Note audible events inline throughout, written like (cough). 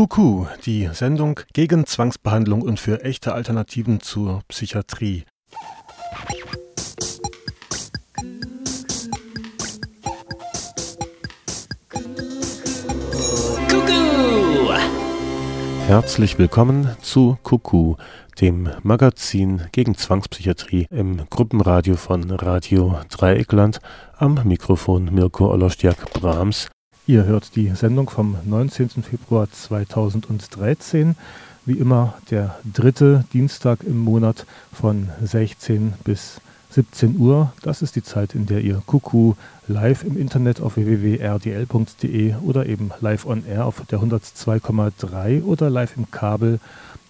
Kuku, die Sendung gegen Zwangsbehandlung und für echte Alternativen zur Psychiatrie. Kuku! Herzlich willkommen zu Kuku, dem Magazin gegen Zwangspsychiatrie im Gruppenradio von Radio Dreieckland. Am Mikrofon Mirko Olostjak-Brahms. Ihr hört die Sendung vom 19. Februar 2013. Wie immer der dritte Dienstag im Monat von 16 bis 17 Uhr. Das ist die Zeit, in der ihr Kuku live im Internet auf www.rdl.de oder eben live on air auf der 102,3 oder live im Kabel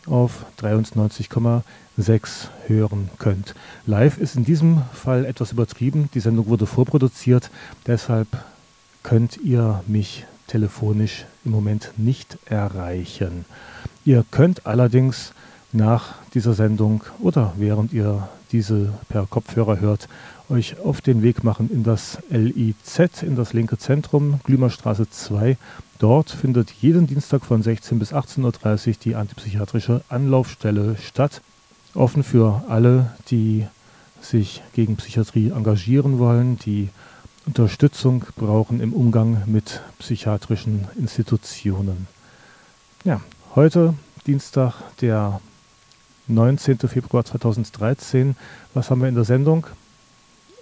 auf 93,6 hören könnt. Live ist in diesem Fall etwas übertrieben. Die Sendung wurde vorproduziert, deshalb könnt ihr mich telefonisch im Moment nicht erreichen. Ihr könnt allerdings nach dieser Sendung oder während ihr diese per Kopfhörer hört, euch auf den Weg machen in das LIZ, in das linke Zentrum, Glümerstraße 2. Dort findet jeden Dienstag von 16 bis 18.30 Uhr die antipsychiatrische Anlaufstelle statt. Offen für alle, die sich gegen Psychiatrie engagieren wollen, die Unterstützung brauchen im Umgang mit psychiatrischen Institutionen. Ja, heute Dienstag, der 19. Februar 2013. Was haben wir in der Sendung?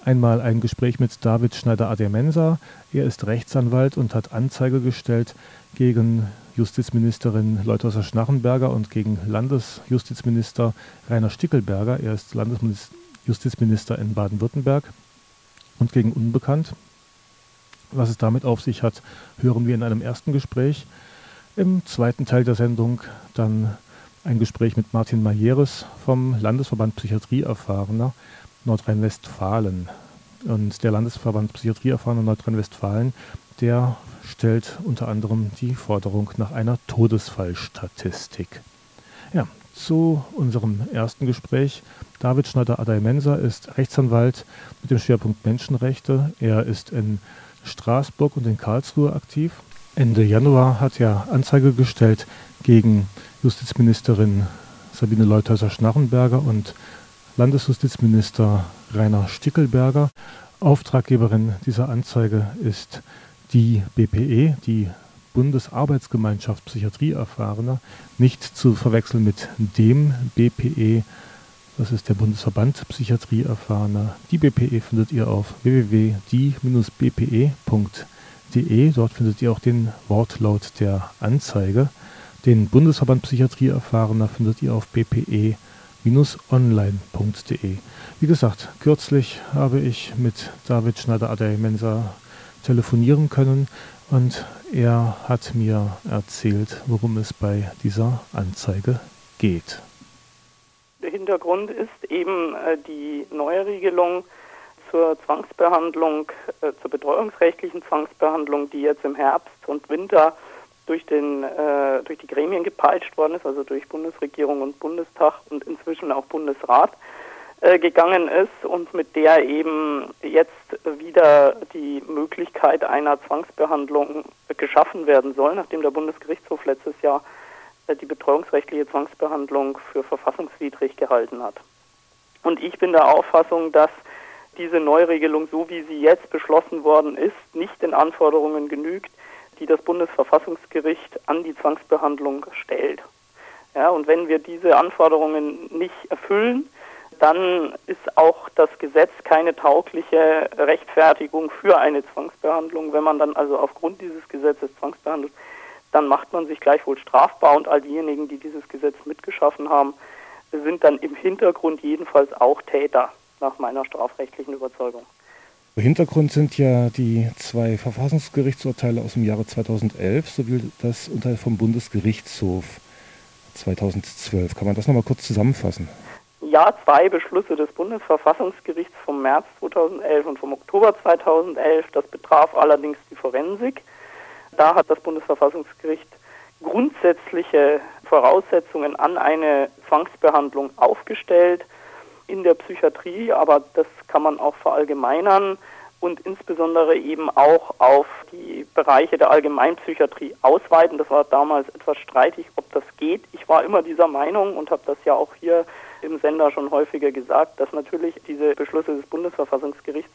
Einmal ein Gespräch mit David Schneider-Ademensa. Er ist Rechtsanwalt und hat Anzeige gestellt gegen Justizministerin Leuthäuser Schnarrenberger und gegen Landesjustizminister Rainer Stickelberger. Er ist Landesjustizminister in Baden-Württemberg und gegen Unbekannt. Was es damit auf sich hat, hören wir in einem ersten Gespräch. Im zweiten Teil der Sendung dann ein Gespräch mit Martin Majeres vom Landesverband Psychiatrie Erfahrener Nordrhein-Westfalen. Und der Landesverband Psychiatrie Erfahrener Nordrhein-Westfalen, der stellt unter anderem die Forderung nach einer Todesfallstatistik. Ja, zu unserem ersten Gespräch. David Schneider-Adaimensa ist Rechtsanwalt mit dem Schwerpunkt Menschenrechte. Er ist in Straßburg und in Karlsruhe aktiv. Ende Januar hat er Anzeige gestellt gegen Justizministerin Sabine Leuthäuser-Schnarrenberger und Landesjustizminister Rainer Stickelberger. Auftraggeberin dieser Anzeige ist die BPE, die Bundesarbeitsgemeinschaft Psychiatrieerfahrener, nicht zu verwechseln mit dem BPE, das ist der Bundesverband Psychiatrieerfahrener. Die BPE findet ihr auf www.die-bpe.de. Dort findet ihr auch den Wortlaut der Anzeige. Den Bundesverband Psychiatrieerfahrener findet ihr auf bpe-online.de. Wie gesagt, kürzlich habe ich mit David Schneider-Adey-Mensa telefonieren können und er hat mir erzählt, worum es bei dieser Anzeige geht. Der Hintergrund ist eben äh, die Neuregelung zur Zwangsbehandlung, äh, zur betreuungsrechtlichen Zwangsbehandlung, die jetzt im Herbst und Winter durch, den, äh, durch die Gremien gepeitscht worden ist, also durch Bundesregierung und Bundestag und inzwischen auch Bundesrat äh, gegangen ist und mit der eben jetzt wieder die Möglichkeit einer Zwangsbehandlung geschaffen werden soll, nachdem der Bundesgerichtshof letztes Jahr äh, die betreuungsrechtliche Zwangsbehandlung für verfassungswidrig gehalten hat. Und ich bin der Auffassung, dass diese Neuregelung, so wie sie jetzt beschlossen worden ist, nicht den Anforderungen genügt, die das Bundesverfassungsgericht an die Zwangsbehandlung stellt. Ja, und wenn wir diese Anforderungen nicht erfüllen, dann ist auch das Gesetz keine taugliche Rechtfertigung für eine Zwangsbehandlung. Wenn man dann also aufgrund dieses Gesetzes zwangsbehandelt, dann macht man sich gleichwohl strafbar und all diejenigen, die dieses Gesetz mitgeschaffen haben, sind dann im Hintergrund jedenfalls auch Täter nach meiner strafrechtlichen Überzeugung. Hintergrund sind ja die zwei Verfassungsgerichtsurteile aus dem Jahre 2011 sowie das Urteil vom Bundesgerichtshof 2012. Kann man das nochmal kurz zusammenfassen? Ja, zwei Beschlüsse des Bundesverfassungsgerichts vom März 2011 und vom Oktober 2011. Das betraf allerdings die Forensik. Da hat das Bundesverfassungsgericht grundsätzliche Voraussetzungen an eine Zwangsbehandlung aufgestellt in der Psychiatrie, aber das kann man auch verallgemeinern. und insbesondere eben auch auf die Bereiche der Allgemeinpsychiatrie ausweiten. Das war damals etwas streitig, ob das geht. Ich war immer dieser Meinung und habe das ja auch hier im Sender schon häufiger gesagt, dass natürlich diese Beschlüsse des Bundesverfassungsgerichts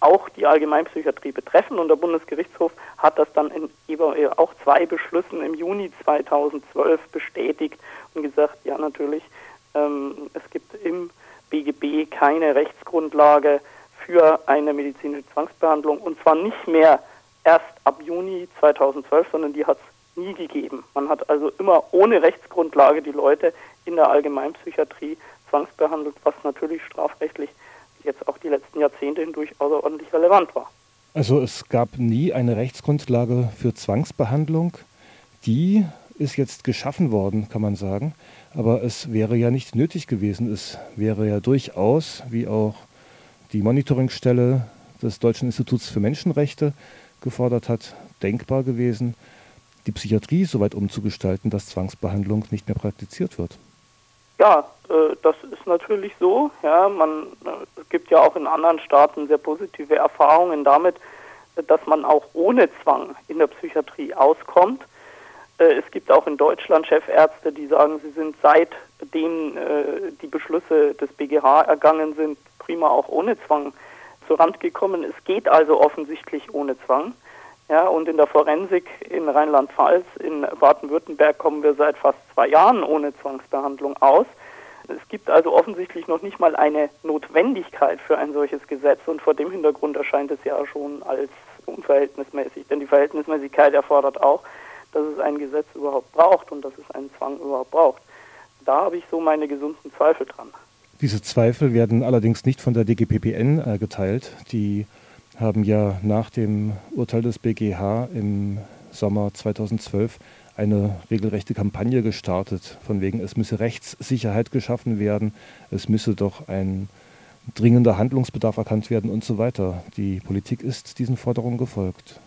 auch die Allgemeinpsychiatrie betreffen. Und der Bundesgerichtshof hat das dann in auch zwei Beschlüssen im Juni 2012 bestätigt und gesagt, ja natürlich, ähm, es gibt im BGB keine Rechtsgrundlage für eine medizinische Zwangsbehandlung und zwar nicht mehr erst ab Juni 2012, sondern die hat es nie gegeben. Man hat also immer ohne Rechtsgrundlage die Leute in der Allgemeinpsychiatrie zwangsbehandelt, was natürlich strafrechtlich jetzt auch die letzten Jahrzehnte hindurch außerordentlich relevant war. Also es gab nie eine Rechtsgrundlage für Zwangsbehandlung. Die ist jetzt geschaffen worden, kann man sagen. Aber es wäre ja nicht nötig gewesen. Es wäre ja durchaus, wie auch die Monitoringstelle des Deutschen Instituts für Menschenrechte gefordert hat, denkbar gewesen, die Psychiatrie so weit umzugestalten, dass Zwangsbehandlung nicht mehr praktiziert wird. Ja, äh, das ist natürlich so. Ja, man, äh, es gibt ja auch in anderen Staaten sehr positive Erfahrungen damit, dass man auch ohne Zwang in der Psychiatrie auskommt. Äh, es gibt auch in Deutschland Chefärzte, die sagen, sie sind seitdem äh, die Beschlüsse des BGH ergangen sind, prima auch ohne Zwang zur Rand gekommen. Es geht also offensichtlich ohne Zwang. Ja, und in der Forensik in Rheinland-Pfalz, in Baden-Württemberg kommen wir seit fast zwei Jahren ohne Zwangsbehandlung aus. Es gibt also offensichtlich noch nicht mal eine Notwendigkeit für ein solches Gesetz und vor dem Hintergrund erscheint es ja schon als unverhältnismäßig, denn die Verhältnismäßigkeit erfordert auch, dass es ein Gesetz überhaupt braucht und dass es einen Zwang überhaupt braucht. Da habe ich so meine gesunden Zweifel dran. Diese Zweifel werden allerdings nicht von der DGPPN äh, geteilt. Die haben ja nach dem Urteil des BGH im Sommer 2012 eine regelrechte Kampagne gestartet, von wegen es müsse Rechtssicherheit geschaffen werden, es müsse doch ein dringender Handlungsbedarf erkannt werden und so weiter. Die Politik ist diesen Forderungen gefolgt.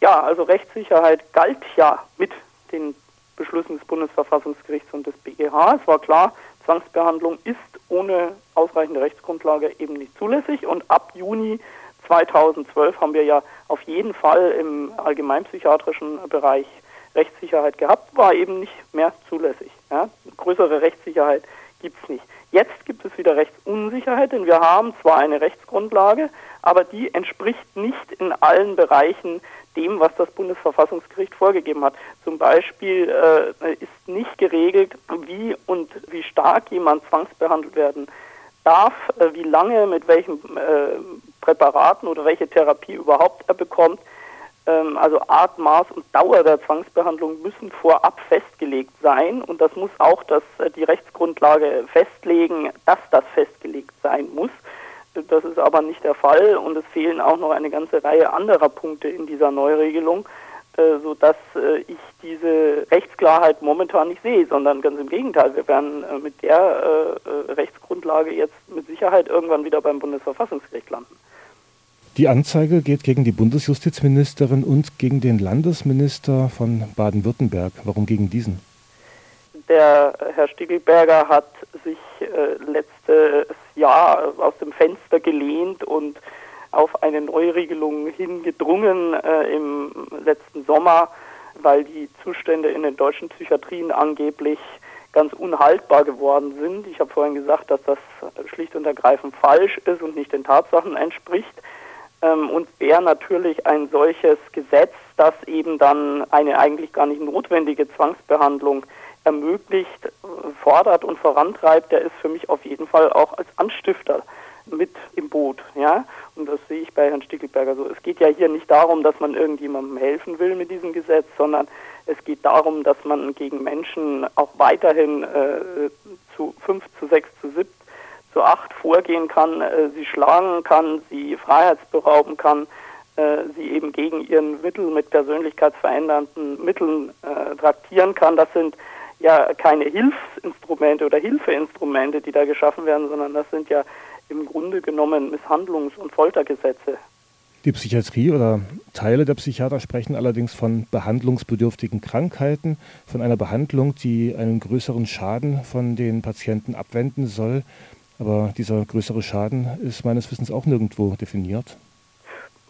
Ja, also Rechtssicherheit galt ja mit den Beschlüssen des Bundesverfassungsgerichts und des BGH. Es war klar, Zwangsbehandlung ist ohne ausreichende Rechtsgrundlage eben nicht zulässig. Und ab Juni 2012 haben wir ja auf jeden Fall im allgemeinpsychiatrischen Bereich Rechtssicherheit gehabt, war eben nicht mehr zulässig. Ja? Größere Rechtssicherheit gibt es nicht. Jetzt gibt es wieder Rechtsunsicherheit, denn wir haben zwar eine Rechtsgrundlage, aber die entspricht nicht in allen Bereichen dem, was das Bundesverfassungsgericht vorgegeben hat. Zum Beispiel äh, ist nicht geregelt, stark jemand zwangsbehandelt werden darf, äh, wie lange, mit welchen äh, Präparaten oder welche Therapie überhaupt er bekommt. Ähm, also Art, Maß und Dauer der Zwangsbehandlung müssen vorab festgelegt sein und das muss auch das, äh, die Rechtsgrundlage festlegen, dass das festgelegt sein muss. Das ist aber nicht der Fall und es fehlen auch noch eine ganze Reihe anderer Punkte in dieser Neuregelung, sodass ich diese Rechtsklarheit momentan nicht sehe, sondern ganz im Gegenteil. Wir werden äh, mit der Rechtsgrundlage jetzt mit Sicherheit irgendwann wieder beim Bundesverfassungsgericht landen. Die Anzeige geht gegen die Bundesjustizministerin und gegen den Landesminister von Baden-Württemberg. Warum gegen diesen? Der Herr Stiegelberger hat sich äh, letztes Jahr aus dem Fenster gelehnt und auf eine Neuregelung hingedrungen äh, im letzten Sommer, weil die Zustände in den deutschen Psychiatrien angeblich ganz unhaltbar geworden sind. Ich habe vorhin gesagt, dass das schlicht und ergreifend falsch ist und nicht den Tatsachen entspricht. Ähm, und wer natürlich ein solches Gesetz, das eben dann eine eigentlich gar nicht notwendige Zwangsbehandlung ermöglicht, fordert und vorantreibt, der ist für mich auf jeden Fall auch als Anstifter mit im Boot. Ja? Und das sehe ich bei Herrn Stickelberger so. Es geht ja hier nicht darum, dass man irgendjemandem helfen will mit diesem Gesetz, sondern es geht darum, dass man gegen Menschen auch weiterhin äh, zu fünf, zu sechs, zu sieben, zu acht vorgehen kann, äh, sie schlagen kann, sie freiheitsberauben kann, äh, sie eben gegen ihren Mittel mit persönlichkeitsverändernden Mitteln äh, traktieren kann. Das sind ja keine Hilfsinstrumente oder Hilfeinstrumente, die da geschaffen werden, sondern das sind ja im Grunde genommen Misshandlungs- und Foltergesetze. Die Psychiatrie oder Teile der Psychiater sprechen allerdings von behandlungsbedürftigen Krankheiten, von einer Behandlung, die einen größeren Schaden von den Patienten abwenden soll, Aber dieser größere Schaden ist meines Wissens auch nirgendwo definiert.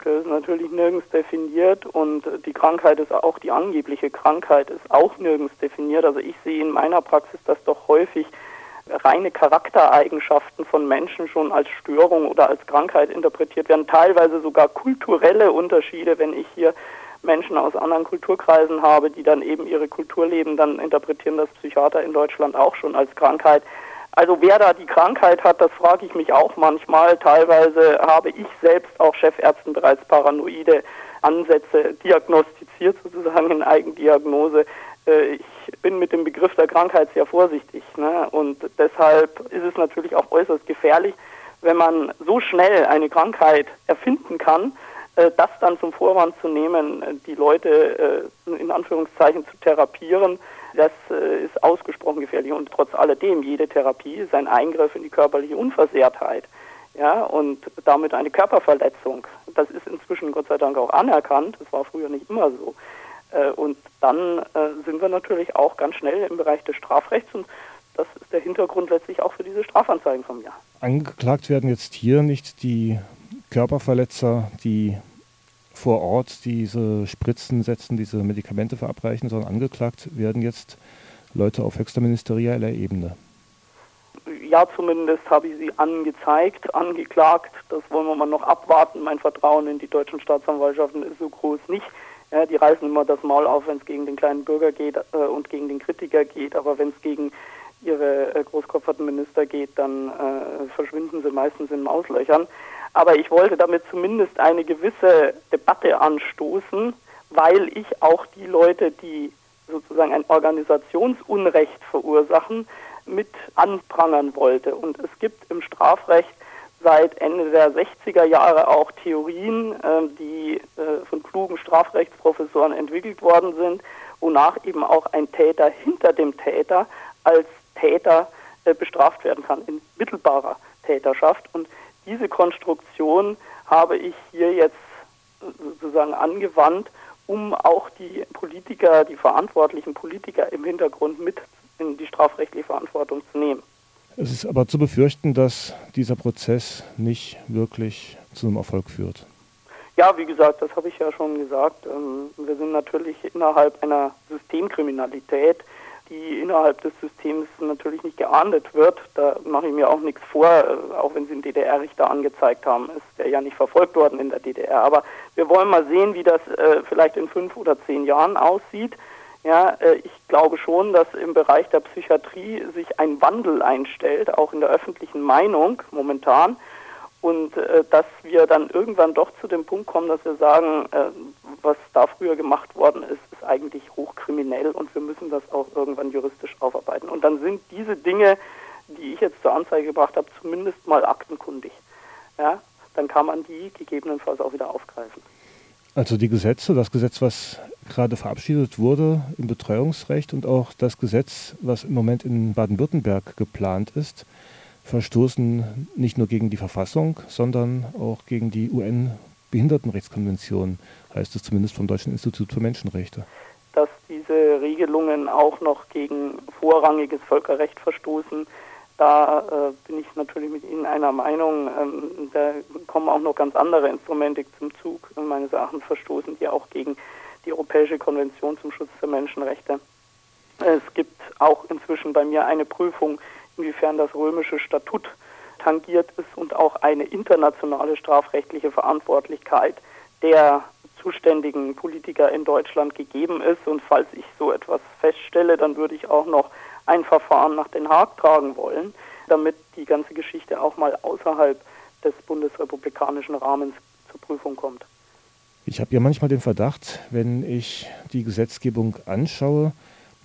Das ist natürlich nirgends definiert und die Krankheit ist auch, die angebliche Krankheit ist auch nirgends definiert. Also ich sehe in meiner Praxis, dass doch häufig reine Charaktereigenschaften von Menschen schon als Störung oder als Krankheit interpretiert werden, teilweise sogar kulturelle Unterschiede, wenn ich hier Menschen aus anderen Kulturkreisen habe, die dann eben ihre Kultur leben, dann interpretieren das Psychiater in Deutschland auch schon als Krankheit. Also wer da die Krankheit hat, das frage ich mich auch manchmal. Teilweise habe ich selbst auch Chefärzten bereits paranoide Ansätze diagnostiziert, sozusagen in Eigendiagnose. Bin mit dem Begriff der Krankheit sehr vorsichtig. Ne? Und deshalb ist es natürlich auch äußerst gefährlich, wenn man so schnell eine Krankheit erfinden kann, äh, das dann zum Vorwand zu nehmen, die Leute äh, in Anführungszeichen zu therapieren das äh, ist ausgesprochen gefährlich und trotz alledem, jede Therapie ist ein Eingriff in die körperliche Unversehrtheit. Ja, und damit eine Körperverletzung. Das ist inzwischen Gott sei Dank auch anerkannt. Das war früher nicht immer so. Äh, und dann äh, sind wir natürlich auch ganz schnell im Bereich des Strafrechts und das ist der Hintergrund letztlich auch für diese Strafanzeigen von mir. Angeklagt werden jetzt hier nicht die Körperverletzer, die vor Ort diese Spritzen setzen, diese Medikamente verabreichen, sondern angeklagt werden jetzt Leute auf höchster ministerieller Ebene. Ja, zumindest habe ich sie angezeigt, angeklagt. Das wollen wir mal noch abwarten. Mein Vertrauen in die deutschen Staatsanwaltschaften ist so groß nicht. Ja, die reißen immer das Maul auf, wenn es gegen den kleinen Bürger geht äh, und gegen den Kritiker geht. Aber wenn es gegen ihre äh, großkopferten Minister geht, dann äh, verschwinden sie meistens in Mauslöchern. Aber ich wollte damit zumindest eine gewisse Debatte anstoßen, weil ich auch die Leute, die sozusagen ein Organisationsunrecht verursachen, mit anprangern wollte. Und es gibt im Strafrecht seit Ende der 60er Jahre auch Theorien, äh, die äh, von klugen Strafrechtsprofessoren entwickelt worden sind, wonach eben auch ein Täter hinter dem Täter als Täter äh, bestraft werden kann, in mittelbarer Täterschaft. Und diese Konstruktion habe ich hier jetzt sozusagen angewandt, um auch die Politiker, die verantwortlichen Politiker im Hintergrund mit in die strafrechtliche Verantwortung zu nehmen. Es ist aber zu befürchten, dass dieser Prozess nicht wirklich zu einem Erfolg führt. Ja, wie gesagt, das habe ich ja schon gesagt. Ähm, wir sind natürlich innerhalb einer Systemkriminalität, die innerhalb des Systems natürlich nicht geahndet wird. Da mache ich mir auch nichts vor, äh, auch wenn Sie einen DDR-Richter angezeigt haben, ist der ja nicht verfolgt worden in der DDR. Aber wir wollen mal sehen, wie das äh, vielleicht in fünf oder zehn Jahren aussieht. Ja, äh, ich glaube schon, dass im Bereich der Psychiatrie sich ein Wandel einstellt, auch in der öffentlichen Meinung momentan und äh, dass wir dann irgendwann doch zu dem Punkt kommen, dass wir sagen, äh, was da früher gemacht worden ist, ist eigentlich hochkriminell und wir müssen das auch irgendwann juristisch aufarbeiten. Und dann sind diese Dinge, die ich jetzt zur Anzeige gebracht habe, zumindest mal aktenkundig. Ja, dann kann man die gegebenenfalls auch wieder aufgreifen. Also die Gesetze, das Gesetz, was gerade verabschiedet wurde im Betreuungsrecht und auch das Gesetz, was im Moment in Baden-Württemberg geplant ist, verstoßen nicht nur gegen die Verfassung, sondern auch gegen die UN-Behindertenrechtskonvention, heißt es zumindest vom Deutschen Institut für Menschenrechte. Dass diese Regelungen auch noch gegen vorrangiges Völkerrecht verstoßen, da äh, bin ich natürlich mit Ihnen einer Meinung. Ähm, da kommen auch noch ganz andere Instrumente zum Zug, meines Erachtens verstoßen die auch gegen die Europäische Konvention zum Schutz der Menschenrechte. Es gibt auch inzwischen bei mir eine Prüfung inwiefern das römische Statut tangiert ist und auch eine internationale strafrechtliche Verantwortlichkeit der zuständigen Politiker in Deutschland gegeben ist. Und falls ich so etwas feststelle, dann würde ich auch noch ein Verfahren nach Den Haag tragen wollen, damit die ganze Geschichte auch mal außerhalb des bundesrepublikanischen Rahmens zur Prüfung kommt. Ich habe ja manchmal den Verdacht, wenn ich die Gesetzgebung anschaue,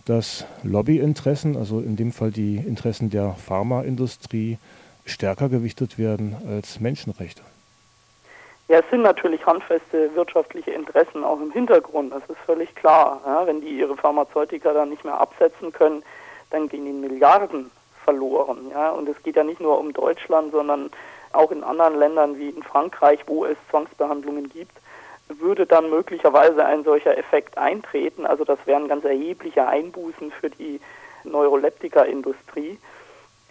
dass Lobbyinteressen, also in dem Fall die Interessen der Pharmaindustrie, stärker gewichtet werden als Menschenrechte. Ja, es sind natürlich handfeste wirtschaftliche Interessen auch im Hintergrund, das ist völlig klar. Ja, wenn die ihre Pharmazeutika dann nicht mehr absetzen können, dann gehen ihnen Milliarden verloren. Ja, und es geht ja nicht nur um Deutschland, sondern auch in anderen Ländern wie in Frankreich, wo es Zwangsbehandlungen gibt, würde dann möglicherweise ein solcher Effekt eintreten. Also das wären ganz erhebliche Einbußen für die Neuroleptika-Industrie.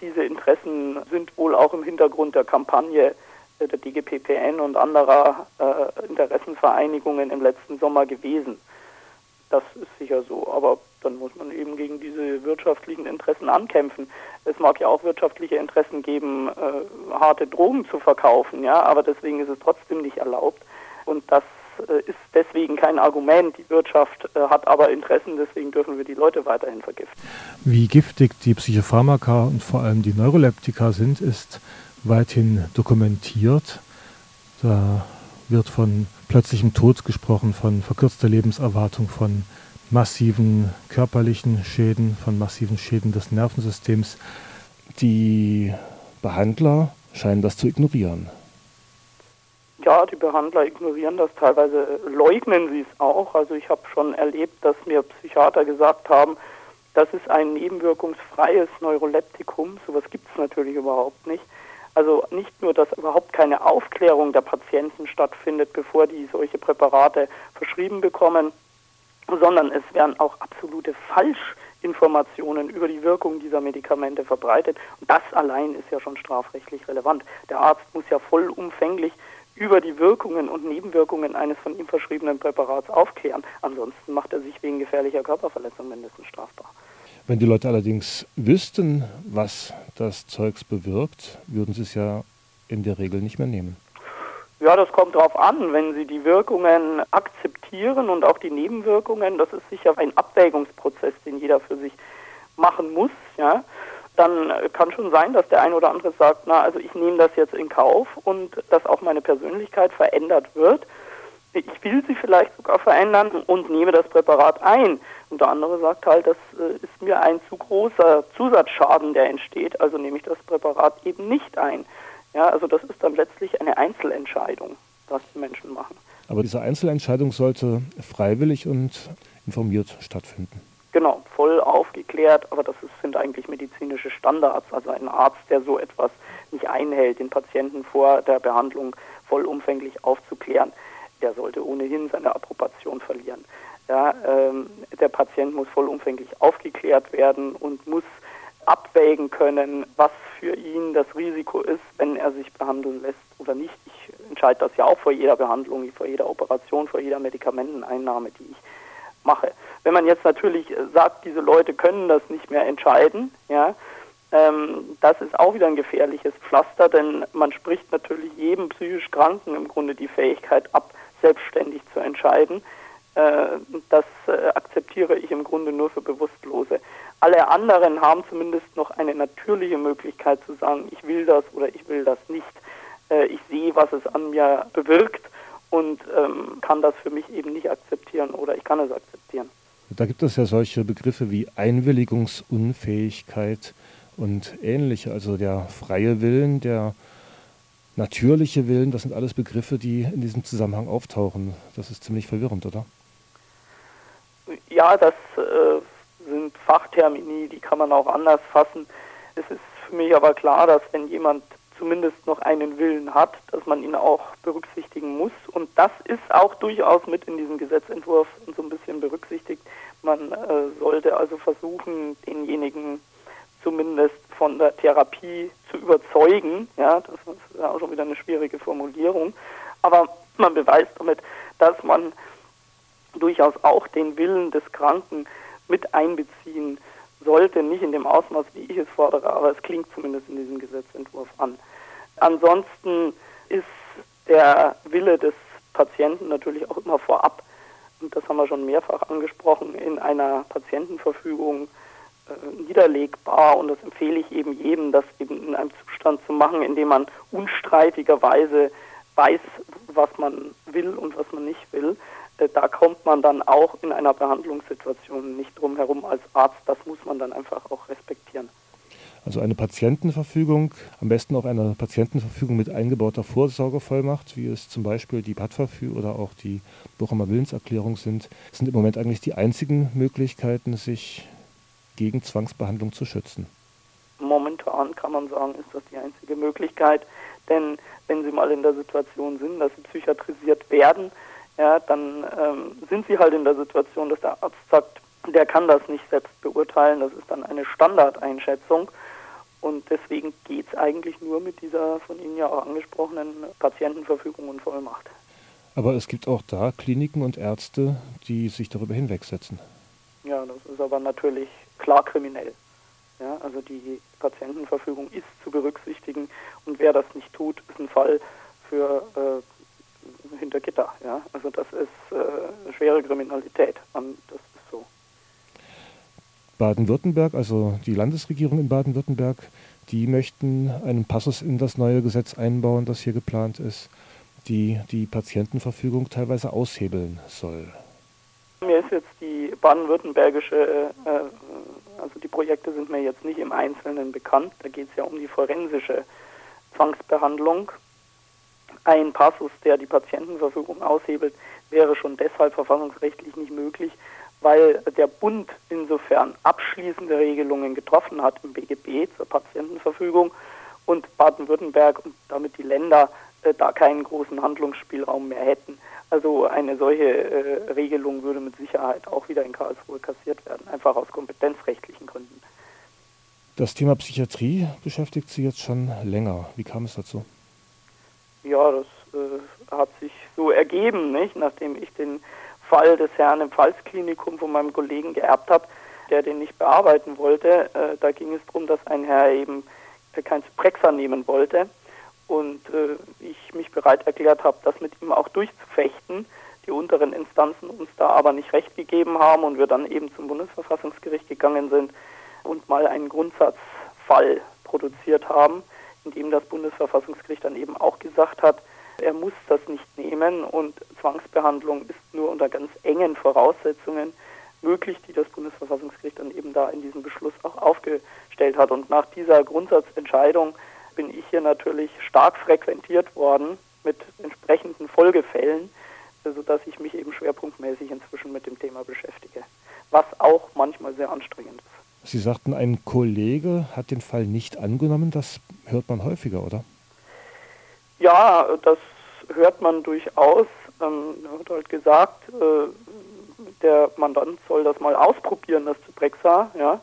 diese Interessen sind wohl auch im Hintergrund der Kampagne der DGPPN und anderer äh, Interessenvereinigungen im letzten Sommer gewesen. Das ist sicher so, aber dann muss man eben gegen diese wirtschaftlichen Interessen ankämpfen. Es mag ja auch wirtschaftliche Interessen geben, äh, harte Drogen zu verkaufen, ja, aber deswegen ist es trotzdem nicht erlaubt. Und das äh, ist deswegen kein Argument. Die Wirtschaft äh, hat aber Interessen, deswegen dürfen wir die Leute weiterhin vergiften. Wie giftig die Psychopharmaka und vor allem die Neuroleptika sind, ist weithin dokumentiert. Da wird von plötzlichem Tod gesprochen, von verkürzter Lebenserwartung, von massiven körperlichen Schäden, von massiven Schäden des Nervensystems. Die Behandler scheinen das zu ignorieren. Ja, die Behandler ignorieren das teilweise, leugnen sie es auch. Also ich habe schon erlebt, dass mir Psychiater gesagt haben, das ist ein nebenwirkungsfreies Neuroleptikum. Sowas gibt es natürlich überhaupt nicht. Also nicht nur, dass überhaupt keine Aufklärung der Patienten stattfindet, bevor die solche Präparate verschrieben bekommen, sondern es werden auch absolute Falschinformationen über die Wirkung dieser Medikamente verbreitet. Und das allein ist ja schon strafrechtlich relevant. Der Arzt muss ja vollumfänglich über die Wirkungen und Nebenwirkungen eines von ihm verschriebenen Präparats aufklären. Ansonsten macht er sich wegen gefährlicher Körperverletzung mindestens strafbar. Wenn die Leute allerdings wüssten, was das Zeugs bewirkt, würden sie es ja in der Regel nicht mehr nehmen. Ja, das kommt darauf an. Wenn Sie die Wirkungen akzeptieren und auch die Nebenwirkungen, das ist sicher ein Abwägungsprozess, den jeder für sich machen muss, ja, dann kann schon sein, dass der eine oder andere sagt, na, also ich nehme das jetzt in Kauf und dass auch meine Persönlichkeit verändert wird. Ich will sie vielleicht sogar verändern und nehme das Präparat ein. Und der andere sagt halt, das äh, ist mir ein zu großer Zusatzschaden, der entsteht, also nehme ich das Präparat eben nicht ein. Ja, also das ist dann letztlich eine Einzelentscheidung, was die Menschen machen. Aber diese Einzelentscheidung sollte freiwillig und informiert stattfinden. Genau, voll aufgeklärt, aber das ist, sind eigentlich medizinische Standards. Also ein Arzt, der so etwas nicht einhält, den Patienten vor der Behandlung vollumfänglich aufzuklären, der sollte ohnehin seine Approbation verlieren. Ja, ähm, der Patient muss vollumfänglich aufgeklärt werden und muss abwägen können, was für ihn das Risiko ist, wenn er sich behandeln lässt oder nicht. Ich entscheide das ja auch vor jeder Behandlung, vor jeder Operation, vor jeder Medikamenteneinnahme, die ich mache. Wenn man jetzt natürlich sagt, diese Leute können das nicht mehr entscheiden, ja, ähm, das ist auch wieder ein gefährliches Pflaster, denn man spricht natürlich jedem psychisch Kranken im Grunde die Fähigkeit ab, selbstständig zu entscheiden. Äh, das äh, akzeptiere ich im Grunde nur für Bewusstlose. Alle anderen haben zumindest noch eine natürliche Möglichkeit zu sagen, ich will das oder ich will das nicht. Äh, ich sehe, was es an mir bewirkt und ähm, kann das für mich eben nicht akzeptieren oder ich kann es akzeptieren. Da gibt es ja solche Begriffe wie Einwilligungsunfähigkeit und ähnliche, also der freie Willen, der natürliche Willen, das sind alles Begriffe, die in diesem Zusammenhang auftauchen. Das ist ziemlich verwirrend, oder? Ja, das äh, sind Fachtermini, die kann man auch anders fassen. Es ist für mich aber klar, dass wenn jemand zumindest noch einen Willen hat, dass man ihn auch berücksichtigen muss. Und das ist auch durchaus mit in diesem Gesetzentwurf so ein bisschen berücksichtigt. Man äh, sollte also versuchen, denjenigen zumindest von der Therapie zu überzeugen. Ja, das ist auch schon wieder eine schwierige Formulierung. Aber man beweist damit, dass man durchaus auch den Willen des Kranken mit einbeziehen sollte, nicht in dem Ausmaß, wie ich es fordere, aber es klingt zumindest in diesem Gesetzentwurf an. Ansonsten ist der Wille des Patienten natürlich auch immer vorab, und das haben wir schon mehrfach angesprochen, in einer Patientenverfügung äh, niederlegbar und das empfehle ich eben jedem, das eben in einem Zustand zu machen, in dem man unstreitigerweise weiß, was man will und was man nicht will. Äh, da kommt man dann auch in einer Behandlungssituation nicht drum herum als Arzt. Das muss man dann einfach auch respektieren. Also eine Patientenverfügung, am besten auch eine Patientenverfügung mit eingebauter Vorsorgevollmacht, wie es zum Beispiel die BAT-Verfügung oder auch die Bochumer Willenserklärung sind, sind im Moment eigentlich die einzigen Möglichkeiten, sich gegen Zwangsbehandlung zu schützen. Momentan kann man sagen, ist das die einzige Möglichkeit, denn wenn Sie mal in der Situation sind, dass Sie psychiatrisiert werden, ja, dann ähm, sind sie halt in der Situation, dass der Arzt sagt, der kann das nicht selbst beurteilen. Das ist dann eine Standardeinschätzung. Und deswegen geht es eigentlich nur mit dieser von Ihnen ja auch angesprochenen Patientenverfügung und Vollmacht. Aber es gibt auch da Kliniken und Ärzte, die sich darüber hinwegsetzen. Ja, das ist aber natürlich klar kriminell. Ja, also die Patientenverfügung ist zu berücksichtigen und wer das nicht tut, ist ein Fall für äh, hinter Gitter. Ja? Also das ist äh, schwere Kriminalität. Und das ist so. Baden-Württemberg, also die Landesregierung in Baden-Württemberg, die möchten einen Passus in das neue Gesetz einbauen, das hier geplant ist, die die Patientenverfügung teilweise aushebeln soll. Mir ist jetzt die baden-württembergische, äh, also die Projekte sind mir jetzt nicht im Einzelnen bekannt. Da geht es ja um die forensische Zwangsbehandlung. Ein Passus, der die Patientenverfügung aushebelt, wäre schon deshalb verfassungsrechtlich nicht möglich, weil der Bund insofern abschließende Regelungen getroffen hat im BGB zur Patientenverfügung und Baden-Württemberg und damit die Länder äh, da keinen großen Handlungsspielraum mehr hätten. Also eine solche äh, Regelung würde mit Sicherheit auch wieder in Karlsruhe kassiert werden, einfach aus kompetenzrechtlichen Gründen. Das Thema Psychiatrie beschäftigt Sie jetzt schon länger. Wie kam es dazu? Ja, das äh, hat sich so ergeben, nicht? nachdem ich den Fall des Herrn im Pfalzklinikum von meinem Kollegen geerbt habe, der den nicht bearbeiten wollte. Äh, da ging es darum, dass ein Herr eben kein Suprexa nehmen wollte und äh, ich mich bereit erklärt habe, das mit ihm auch durchzufechten. Die unteren Instanzen uns da aber nicht recht gegeben haben und wir dann eben zum Bundesverfassungsgericht gegangen sind und mal einen Grundsatzfall produziert haben, in dem das Bundesverfassungsgericht dann eben auch gesagt hat, er muss das nicht nehmen und Zwangsbehandlung ist nur unter ganz engen Voraussetzungen möglich, die das Bundesverfassungsgericht dann eben da in diesem Beschluss auch aufgestellt hat. Und nach dieser Grundsatzentscheidung bin ich hier natürlich stark frequentiert worden mit entsprechenden Folgefällen, sodass ich mich eben schwerpunktmäßig inzwischen mit dem Thema beschäftige, was auch manchmal sehr anstrengend ist. Sie sagten, ein Kollege hat den Fall nicht angenommen. Das hört man häufiger, oder? Ja, das hört man durchaus. Ähm, hat halt gesagt, äh, der Mandant soll das mal ausprobieren, das Zyprexa, ja.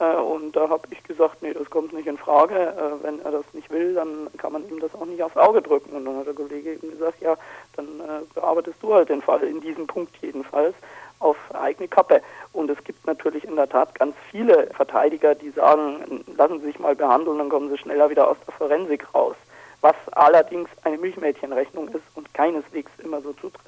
Äh, und da habe ich gesagt, nee, das kommt nicht in Frage. Äh, wenn er das nicht will, dann kann man ihm das auch nicht aufs Auge drücken. Und dann hat der Kollege eben gesagt, ja, dann äh, bearbeitest du halt den Fall, in diesem Punkt jedenfalls, auf eigene Kappe. Und es gibt natürlich in der Tat ganz viele Verteidiger, die sagen, lassen Sie sich mal behandeln, dann kommen Sie schneller wieder aus der Forensik raus. Was allerdings eine Milchmädchenrechnung ist und keineswegs immer so zutrifft.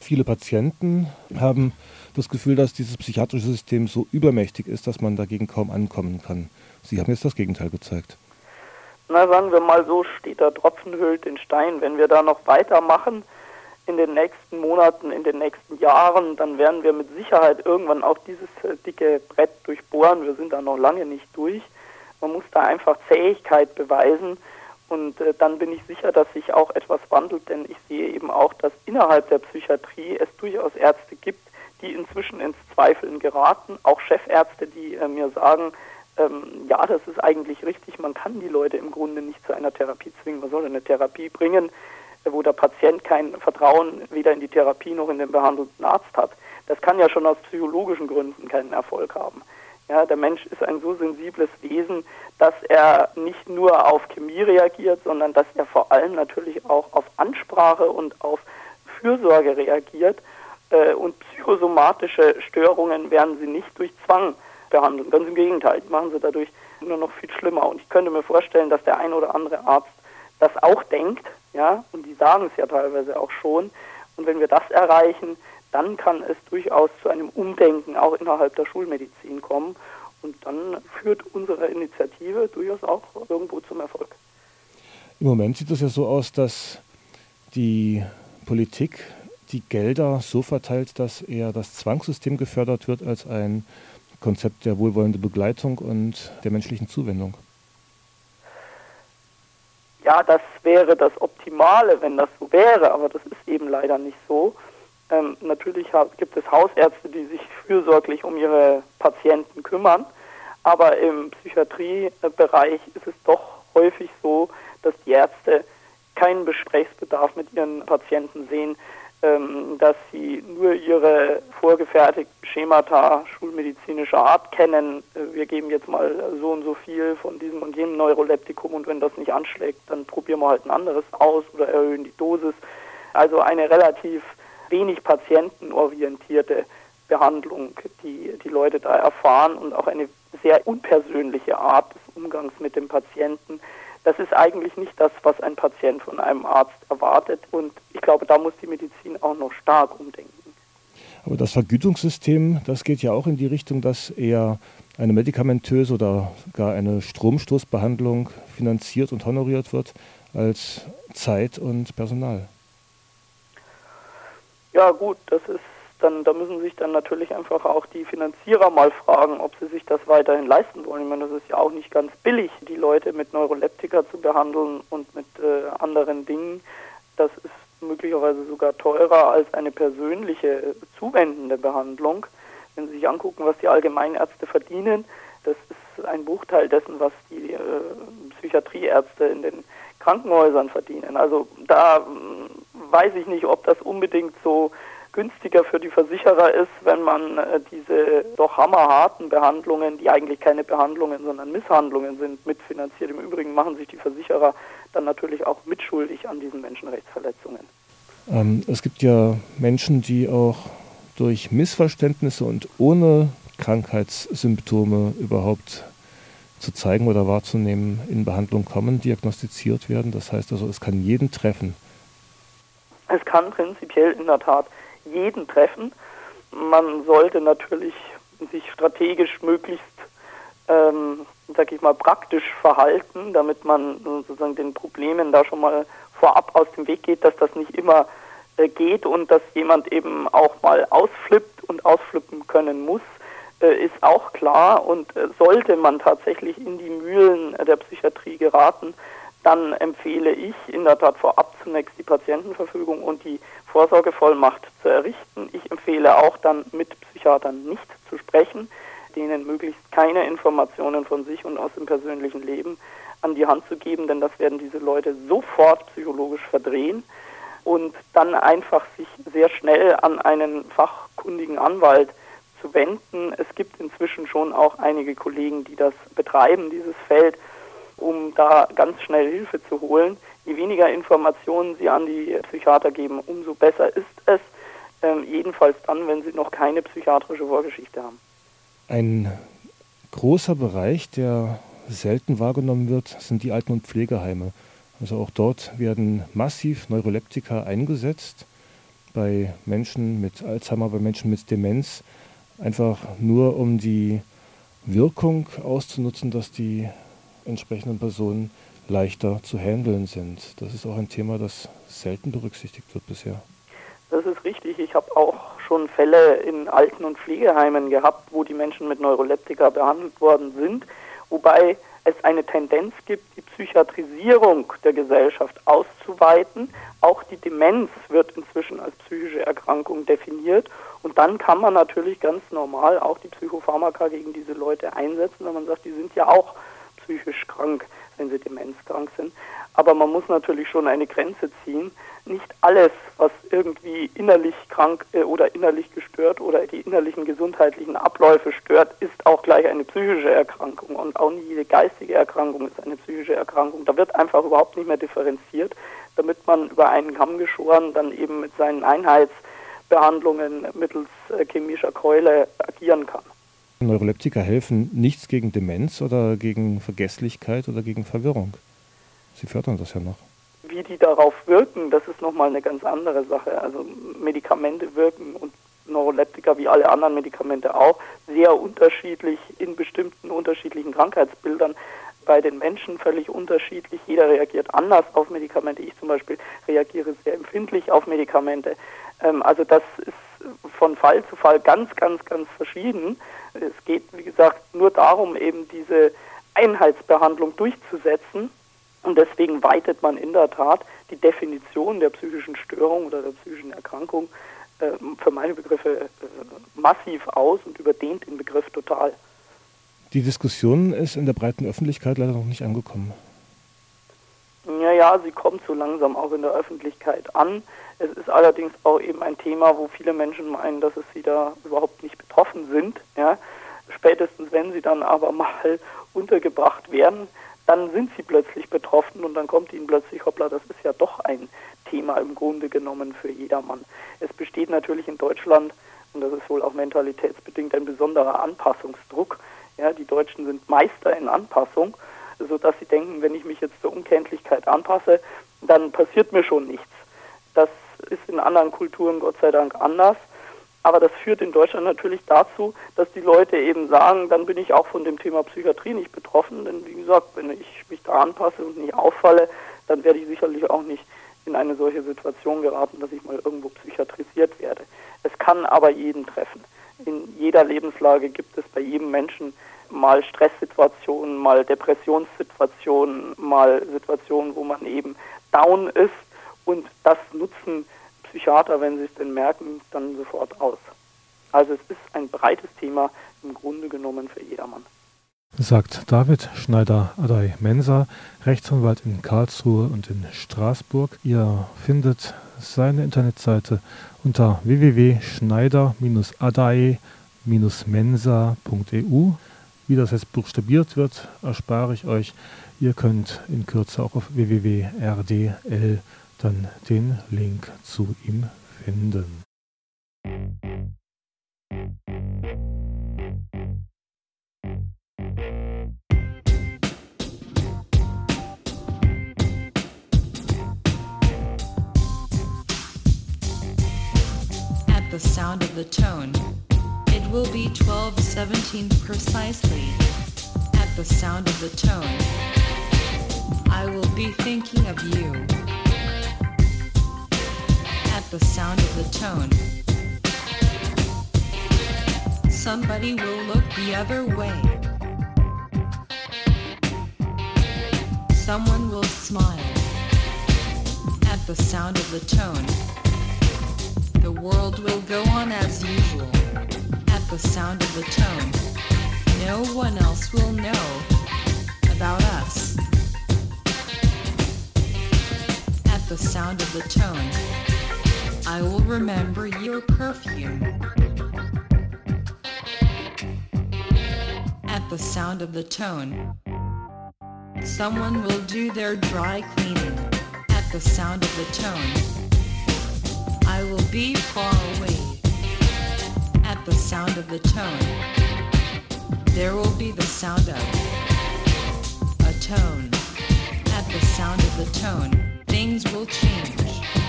Viele Patienten haben das Gefühl, dass dieses psychiatrische System so übermächtig ist, dass man dagegen kaum ankommen kann. Sie haben jetzt das Gegenteil gezeigt. Na, sagen wir mal so, steht der Tropfen hüllt den Stein. Wenn wir da noch weitermachen in den nächsten Monaten, in den nächsten Jahren, dann werden wir mit Sicherheit irgendwann auch dieses äh, dicke Brett durchbohren. Wir sind da noch lange nicht durch. Man muss da einfach Zähigkeit beweisen. Und äh, dann bin ich sicher, dass sich auch etwas wandelt, denn ich sehe eben auch, dass innerhalb der Psychiatrie es durchaus Ärzte gibt, die inzwischen ins Zweifeln geraten. Auch Chefärzte, die äh, mir sagen, ähm, ja, das ist eigentlich richtig, man kann die Leute im Grunde nicht zu einer Therapie zwingen. Man soll eine Therapie bringen, wo der Patient kein Vertrauen weder in die Therapie noch in den behandelnden Arzt hat. Das kann ja schon aus psychologischen Gründen keinen Erfolg haben. Ja, der Mensch ist ein so sensibles Wesen, dass er nicht nur auf Chemie reagiert, sondern dass er vor allem natürlich auch auf Ansprache und auf Fürsorge reagiert. Äh, und psychosomatische Störungen werden sie nicht durch Zwang behandeln. Ganz im Gegenteil, die machen sie dadurch nur noch viel schlimmer. Und ich könnte mir vorstellen, dass der ein oder andere Arzt das auch denkt, ja, und die sagen es ja teilweise auch schon. Und wenn wir das erreichen, dann kann es durchaus zu einem Umdenken auch innerhalb der Schulmedizin kommen. Und dann führt unsere Initiative durchaus auch irgendwo zum Erfolg. Im Moment sieht es ja so aus, dass die Politik die Gelder so verteilt, dass eher das Zwangssystem gefördert wird als ein Konzept der wohlwollenden Begleitung und der menschlichen Zuwendung. Ja, das wäre das Optimale, wenn das so wäre, aber das ist eben leider nicht so. Ähm, natürlich gibt es Hausärzte, die sich fürsorglich um ihre Patienten kümmern, aber im Psychiatriebereich ist es doch häufig so, dass die Ärzte keinen Gesprächsbedarf mit ihren Patienten sehen, dass sie nur ihre vorgefertigten Schemata schulmedizinischer Art kennen. Äh, wir geben jetzt mal so und so viel von diesem und jenem Neuroleptikum und wenn das nicht anschlägt, dann probieren wir halt ein anderes aus oder erhöhen die Dosis. Also eine relativ wenig patientenorientierte Behandlung, die die Leute da erfahren und auch eine sehr unpersönliche Art des Umgangs mit dem Patienten das ist eigentlich nicht das, was ein Patient von einem Arzt erwartet. Und ich glaube, da muss die Medizin auch noch stark umdenken. Aber das Vergütungssystem, das geht ja auch in die Richtung, dass eher eine medikamentöse oder gar eine Stromstoßbehandlung finanziert und honoriert wird als Zeit und Personal. Ja gut, das ist dann, da müssen sich dann natürlich einfach auch die Finanzierer mal fragen, ob sie sich das weiterhin leisten wollen. Ich meine, das ist ja auch nicht ganz billig, die Leute mit Neuroleptika zu behandeln und mit äh, anderen Dingen. Das ist möglicherweise sogar teurer als eine persönliche zuwendende Behandlung. Wenn Sie sich angucken, was die Allgemeinärzte verdienen, das ist ein Bruchteil dessen, was die äh, Psychiatrieärzte in den Krankenhäusern verdienen. Also da äh, weiß ich nicht, ob das unbedingt so günstiger für die Versicherer ist, wenn man äh, diese doch hammerharten Behandlungen, die eigentlich keine Behandlungen, sondern Misshandlungen sind, mitfinanziert. Im Übrigen machen sich die Versicherer dann natürlich auch mitschuldig an diesen Menschenrechtsverletzungen. Ähm, es gibt ja Menschen, die auch durch Missverständnisse und ohne Krankheitssymptome überhaupt zu zeigen oder wahrzunehmen in Behandlung kommen, diagnostiziert werden. Das heißt also, es kann jeden treffen. Es kann prinzipiell in der Tat jeden treffen. Man sollte natürlich sich strategisch möglichst, ähm, sag ich mal, praktisch verhalten, damit man sozusagen den Problemen da schon mal vorab aus dem Weg geht, dass das nicht immer äh, geht und dass jemand eben auch mal ausflippt und ausflippen können muss, äh, ist auch klar. Und äh, sollte man tatsächlich in die Mühlen der Psychiatrie geraten, dann empfehle ich in der Tat vorab zunächst die Patientenverfügung und die Vorsorgevollmacht zu errichten. Ich empfehle auch dann mit Psychiatern nicht zu sprechen, denen möglichst keine Informationen von sich und aus dem persönlichen Leben an die Hand zu geben, denn das werden diese Leute sofort psychologisch verdrehen und dann einfach sich sehr schnell an einen fachkundigen Anwalt zu wenden. Es gibt inzwischen schon auch einige Kollegen, die das betreiben, dieses Feld um da ganz schnell Hilfe zu holen. Je weniger Informationen Sie an die Psychiater geben, umso besser ist es. Ähm, jedenfalls dann, wenn Sie noch keine psychiatrische Vorgeschichte haben. Ein großer Bereich, der selten wahrgenommen wird, sind die Alten- und Pflegeheime. Also auch dort werden massiv Neuroleptika eingesetzt bei Menschen mit Alzheimer, bei Menschen mit Demenz, einfach nur um die Wirkung auszunutzen, dass die entsprechenden Personen leichter zu handeln sind. Das ist auch ein Thema, das selten berücksichtigt wird bisher. Das ist richtig. Ich habe auch schon Fälle in Alten- und Pflegeheimen gehabt, wo die Menschen mit Neuroleptika behandelt worden sind, wobei es eine Tendenz gibt, die Psychiatrisierung der Gesellschaft auszuweiten. Auch die Demenz wird inzwischen als psychische Erkrankung definiert. Und dann kann man natürlich ganz normal auch die Psychopharmaka gegen diese Leute einsetzen, wenn man sagt, die sind ja auch psychisch krank, wenn sie demenzkrank sind. Aber man muss natürlich schon eine Grenze ziehen. Nicht alles, was irgendwie innerlich krank äh, oder innerlich gestört oder die innerlichen gesundheitlichen Abläufe stört, ist auch gleich eine psychische Erkrankung. Und auch nicht jede geistige Erkrankung ist eine psychische Erkrankung. Da wird einfach überhaupt nicht mehr differenziert, damit man über einen Kamm geschoren dann eben mit seinen Einheitsbehandlungen mittels äh, chemischer Keule agieren kann. Neuroleptika helfen nichts gegen Demenz oder gegen Vergesslichkeit oder gegen Verwirrung. Sie fördern das ja noch. Wie die darauf wirken, das ist nochmal eine ganz andere Sache. Also Medikamente wirken und Neuroleptika wie alle anderen Medikamente auch sehr unterschiedlich in bestimmten unterschiedlichen Krankheitsbildern. Bei den Menschen völlig unterschiedlich. Jeder reagiert anders auf Medikamente. Ich zum Beispiel reagiere sehr empfindlich auf Medikamente. Ähm, also das ist von Fall zu Fall ganz, ganz, ganz verschieden. Es geht, wie gesagt, nur darum, eben diese Einheitsbehandlung durchzusetzen. Und deswegen weitet man in der Tat die Definition der psychischen Störung oder der psychischen Erkrankung äh, für meine Begriffe äh, massiv aus und überdehnt den Begriff total. Die Diskussion ist in der breiten Öffentlichkeit leider noch nicht angekommen. Ja, naja, sie kommt so langsam auch in der Öffentlichkeit an. Es ist allerdings auch eben ein Thema, wo viele Menschen meinen, dass es sie da überhaupt nicht betroffen sind. Ja. Spätestens wenn sie dann aber mal (laughs) untergebracht werden, dann sind sie plötzlich betroffen und dann kommt ihnen plötzlich, hoppla, das ist ja doch ein Thema im Grunde genommen für jedermann. Es besteht natürlich in Deutschland, und das ist wohl auch mentalitätsbedingt, ein besonderer Anpassungsdruck. Ja, die Deutschen sind Meister in Anpassung, sodass sie denken, wenn ich mich jetzt zur Unkenntlichkeit anpasse, dann passiert mir schon nichts. Das ist in anderen Kulturen Gott sei Dank anders. Aber das führt in Deutschland natürlich dazu, dass die Leute eben sagen, dann bin ich auch von dem Thema Psychiatrie nicht betroffen. Denn wie gesagt, wenn ich mich da anpasse und nicht auffalle, dann werde ich sicherlich auch nicht in eine solche Situation geraten, dass ich mal irgendwo psychiatrisiert werde. Es kann aber jeden treffen. In jeder Lebenslage gibt es bei jedem Menschen mal Stresssituationen, mal Depressionssituationen, mal Situationen, wo man eben down ist und das nutzen Psychiater, wenn sie es denn merken, dann sofort aus. Also es ist ein breites Thema im Grunde genommen für jedermann. Sagt David Schneider-Adai-Mensa, Rechtsanwalt in Karlsruhe und in Straßburg. Ihr findet seine Internetseite unter www.schneider-adai-mensa.eu. Wie das jetzt buchstabiert wird, erspare ich euch. Ihr könnt in Kürze auch auf www.rdl dann den Link zu ihm finden. The sound of the tone, it will be 1217 precisely. At the sound of the tone, I will be thinking of you At the sound of the tone. Somebody will look the other way. Someone will smile at the sound of the tone. The world will go on as usual the sound of the tone. No one else will know about us at the sound of the tone. I will remember your perfume. At the sound of the tone, someone will do their dry cleaning. At the sound of the tone, I will be far away. At the sound of the tone, there will be the sound of a tone. At the sound of the tone, things will change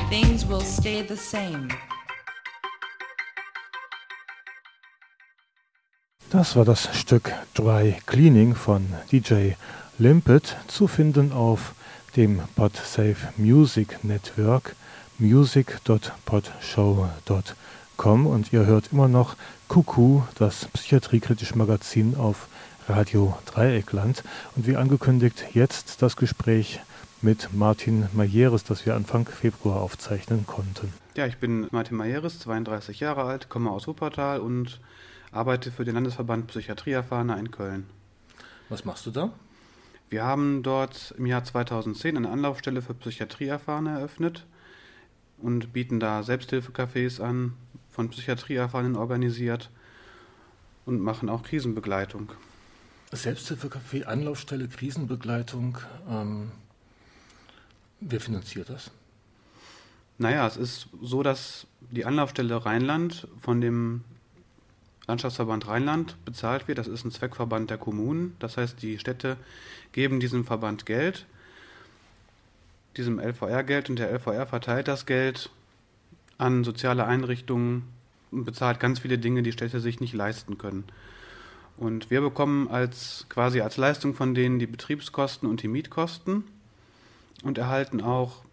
things will stay the same. Das war das Stück Dry Cleaning von DJ Limpet, zu finden auf dem PodSafe Music Network music.podshow.com und ihr hört immer noch Kuku, das psychiatriekritische Magazin auf Radio Dreieckland und wie angekündigt jetzt das Gespräch mit Martin Majeres, das wir Anfang Februar aufzeichnen konnten. Ja, ich bin Martin Majeres, 32 Jahre alt, komme aus Wuppertal und arbeite für den Landesverband Psychiatrieerfahrener in Köln. Was machst du da? Wir haben dort im Jahr 2010 eine Anlaufstelle für Psychiatrieerfahrene eröffnet und bieten da Selbsthilfecafés an, von Psychiatrieerfahrenen organisiert und machen auch Krisenbegleitung. Selbsthilfecafé, Anlaufstelle, Krisenbegleitung. Ähm, Wer finanziert das? Naja, es ist so, dass die Anlaufstelle Rheinland von dem Landschaftsverband Rheinland bezahlt wird. Das ist ein Zweckverband der Kommunen. Das heißt, die Städte geben diesem Verband Geld, diesem LVR-Geld, und der LVR verteilt das Geld an soziale Einrichtungen und bezahlt ganz viele Dinge, die Städte sich nicht leisten können. Und wir bekommen als quasi als Leistung von denen die Betriebskosten und die Mietkosten und erhalten auch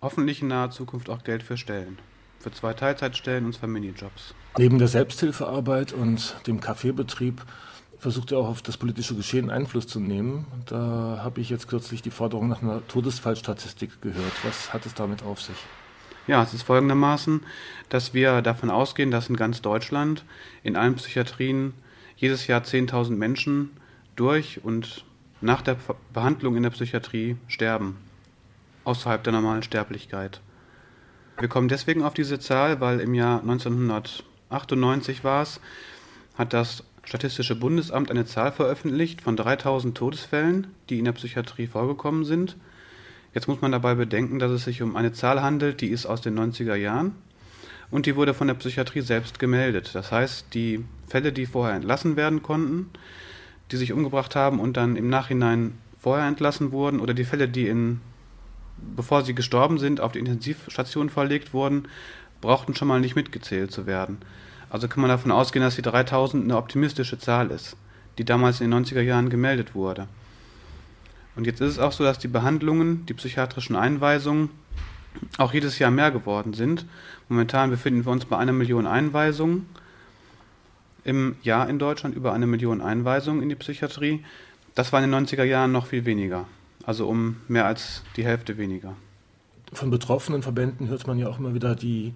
hoffentlich in naher Zukunft auch Geld für Stellen. Für zwei Teilzeitstellen und zwei Minijobs. Neben der Selbsthilfearbeit und dem Kaffeebetrieb versucht er auch auf das politische Geschehen Einfluss zu nehmen. Da habe ich jetzt kürzlich die Forderung nach einer Todesfallstatistik gehört. Was hat es damit auf sich? Ja, es ist folgendermaßen, dass wir davon ausgehen, dass in ganz Deutschland in allen Psychiatrien jedes Jahr 10.000 Menschen durch und nach der Behandlung in der Psychiatrie sterben. außerhalb der normalen Sterblichkeit. Wir kommen deswegen auf diese Zahl, weil im Jahr 1998 war es, hat das Statistische Bundesamt eine Zahl veröffentlicht von 3000 Todesfällen, die in der Psychiatrie vorgekommen sind. Jetzt muss man dabei bedenken, dass es sich um eine Zahl handelt, die ist aus den 90er Jahren und die wurde von der Psychiatrie selbst gemeldet. Das heißt, die Fälle, die vorher entlassen werden konnten, die sich umgebracht haben und dann im Nachhinein vorher entlassen wurden oder die Fälle, die in bevor sie gestorben sind, auf die Intensivstation verlegt wurden, brauchten schon mal nicht mitgezählt zu werden. Also kann man davon ausgehen, dass die 3000 eine optimistische Zahl ist, die damals in den 90er Jahren gemeldet wurde. Und jetzt ist es auch so, dass die Behandlungen, die psychiatrischen Einweisungen auch jedes Jahr mehr geworden sind. Momentan befinden wir uns bei einer Million Einweisungen im Jahr in Deutschland, über eine Million Einweisungen in die Psychiatrie. Das war in den 90er Jahren noch viel weniger. Also um mehr als die Hälfte weniger. Von betroffenen Verbänden hört man ja auch immer wieder die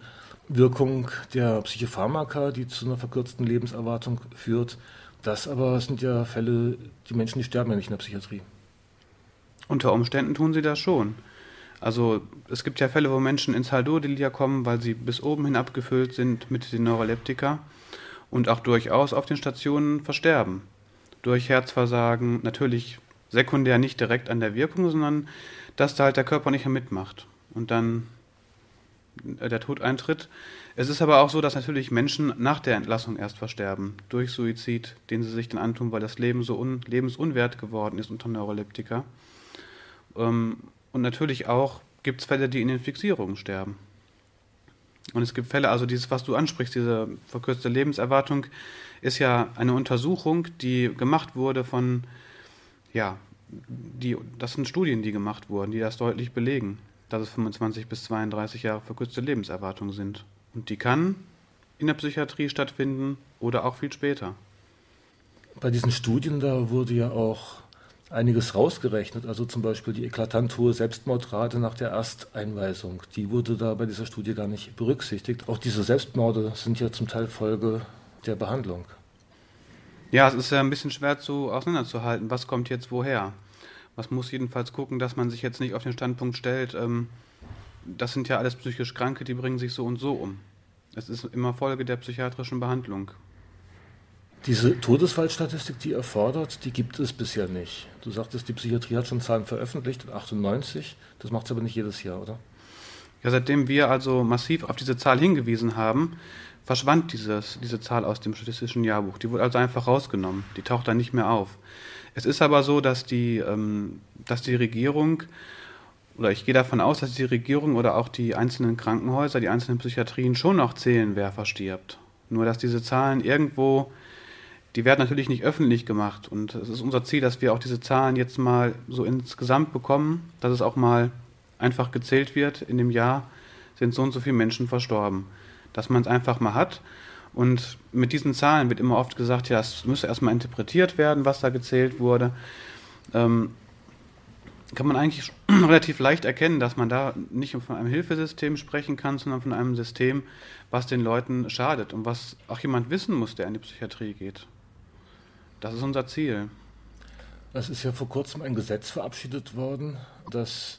Wirkung der Psychopharmaka, die zu einer verkürzten Lebenserwartung führt. Das aber sind ja Fälle, die Menschen, die sterben ja nicht in der Psychiatrie. Unter Umständen tun sie das schon. Also es gibt ja Fälle, wo Menschen ins Haldurdelia kommen, weil sie bis oben hin abgefüllt sind mit den Neuroleptika und auch durchaus auf den Stationen versterben. Durch Herzversagen, natürlich sekundär nicht direkt an der Wirkung, sondern dass da halt der Körper nicht mehr mitmacht und dann äh, der Tod eintritt. Es ist aber auch so, dass natürlich Menschen nach der Entlassung erst versterben, durch Suizid, den sie sich dann antun, weil das Leben so un lebensunwert geworden ist unter Neuroleptika. Ähm, und natürlich auch gibt es Fälle, die in den Fixierungen sterben. Und es gibt Fälle, also dieses, was du ansprichst, diese verkürzte Lebenserwartung, ist ja eine Untersuchung, die gemacht wurde von ja, die, das sind Studien, die gemacht wurden, die das deutlich belegen, dass es 25 bis 32 Jahre verkürzte Lebenserwartung sind. Und die kann in der Psychiatrie stattfinden oder auch viel später. Bei diesen Studien, da wurde ja auch einiges rausgerechnet, also zum Beispiel die eklatant hohe Selbstmordrate nach der Ersteinweisung, die wurde da bei dieser Studie gar nicht berücksichtigt. Auch diese Selbstmorde sind ja zum Teil Folge der Behandlung. Ja, es ist ja ein bisschen schwer zu auseinanderzuhalten, was kommt jetzt woher. Man muss jedenfalls gucken, dass man sich jetzt nicht auf den Standpunkt stellt, ähm, das sind ja alles psychisch Kranke, die bringen sich so und so um. Es ist immer Folge der psychiatrischen Behandlung. Diese Todesfallstatistik, die erfordert, die gibt es bisher nicht. Du sagtest, die Psychiatrie hat schon Zahlen veröffentlicht, 98. Das macht es aber nicht jedes Jahr, oder? Ja, seitdem wir also massiv auf diese Zahl hingewiesen haben, verschwand dieses, diese Zahl aus dem statistischen Jahrbuch. Die wurde also einfach rausgenommen. Die taucht dann nicht mehr auf. Es ist aber so, dass die, ähm, dass die Regierung, oder ich gehe davon aus, dass die Regierung oder auch die einzelnen Krankenhäuser, die einzelnen Psychiatrien schon noch zählen, wer verstirbt. Nur dass diese Zahlen irgendwo, die werden natürlich nicht öffentlich gemacht. Und es ist unser Ziel, dass wir auch diese Zahlen jetzt mal so insgesamt bekommen, dass es auch mal einfach gezählt wird. In dem Jahr sind so und so viele Menschen verstorben dass man es einfach mal hat. Und mit diesen Zahlen wird immer oft gesagt, ja, es müsse erstmal interpretiert werden, was da gezählt wurde. Ähm, kann man eigentlich (clears throat) relativ leicht erkennen, dass man da nicht von einem Hilfesystem sprechen kann, sondern von einem System, was den Leuten schadet und was auch jemand wissen muss, der in die Psychiatrie geht. Das ist unser Ziel. Es ist ja vor kurzem ein Gesetz verabschiedet worden, das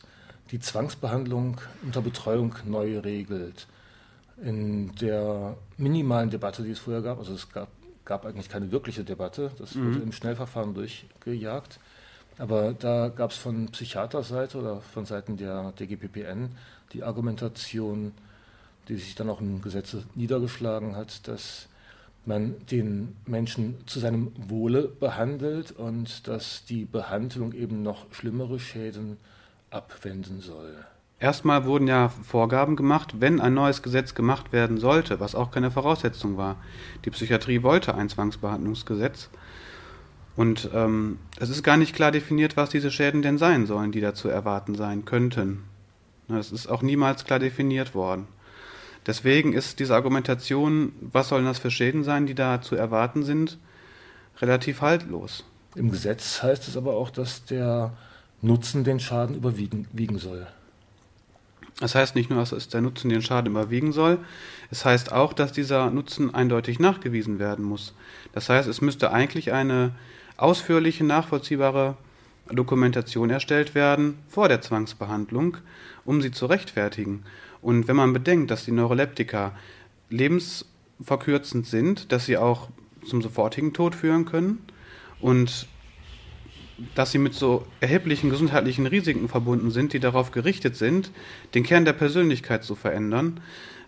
die Zwangsbehandlung unter Betreuung neu regelt in der minimalen Debatte, die es vorher gab, also es gab, gab eigentlich keine wirkliche Debatte, das mhm. wurde im Schnellverfahren durchgejagt, aber da gab es von Psychiaterseite oder von Seiten der DGPPN die Argumentation, die sich dann auch im Gesetz niedergeschlagen hat, dass man den Menschen zu seinem Wohle behandelt und dass die Behandlung eben noch schlimmere Schäden abwenden soll. Erstmal wurden ja Vorgaben gemacht, wenn ein neues Gesetz gemacht werden sollte, was auch keine Voraussetzung war. Die Psychiatrie wollte ein Zwangsbehandlungsgesetz. Und ähm, es ist gar nicht klar definiert, was diese Schäden denn sein sollen, die da zu erwarten sein könnten. Das ist auch niemals klar definiert worden. Deswegen ist diese Argumentation, was sollen das für Schäden sein, die da zu erwarten sind, relativ haltlos. Im Gesetz heißt es aber auch, dass der Nutzen den Schaden überwiegen soll. Das heißt nicht nur, dass der Nutzen den Schaden überwiegen soll, es heißt auch, dass dieser Nutzen eindeutig nachgewiesen werden muss. Das heißt, es müsste eigentlich eine ausführliche, nachvollziehbare Dokumentation erstellt werden vor der Zwangsbehandlung, um sie zu rechtfertigen. Und wenn man bedenkt, dass die Neuroleptika lebensverkürzend sind, dass sie auch zum sofortigen Tod führen können und dass sie mit so erheblichen gesundheitlichen Risiken verbunden sind, die darauf gerichtet sind, den Kern der Persönlichkeit zu verändern,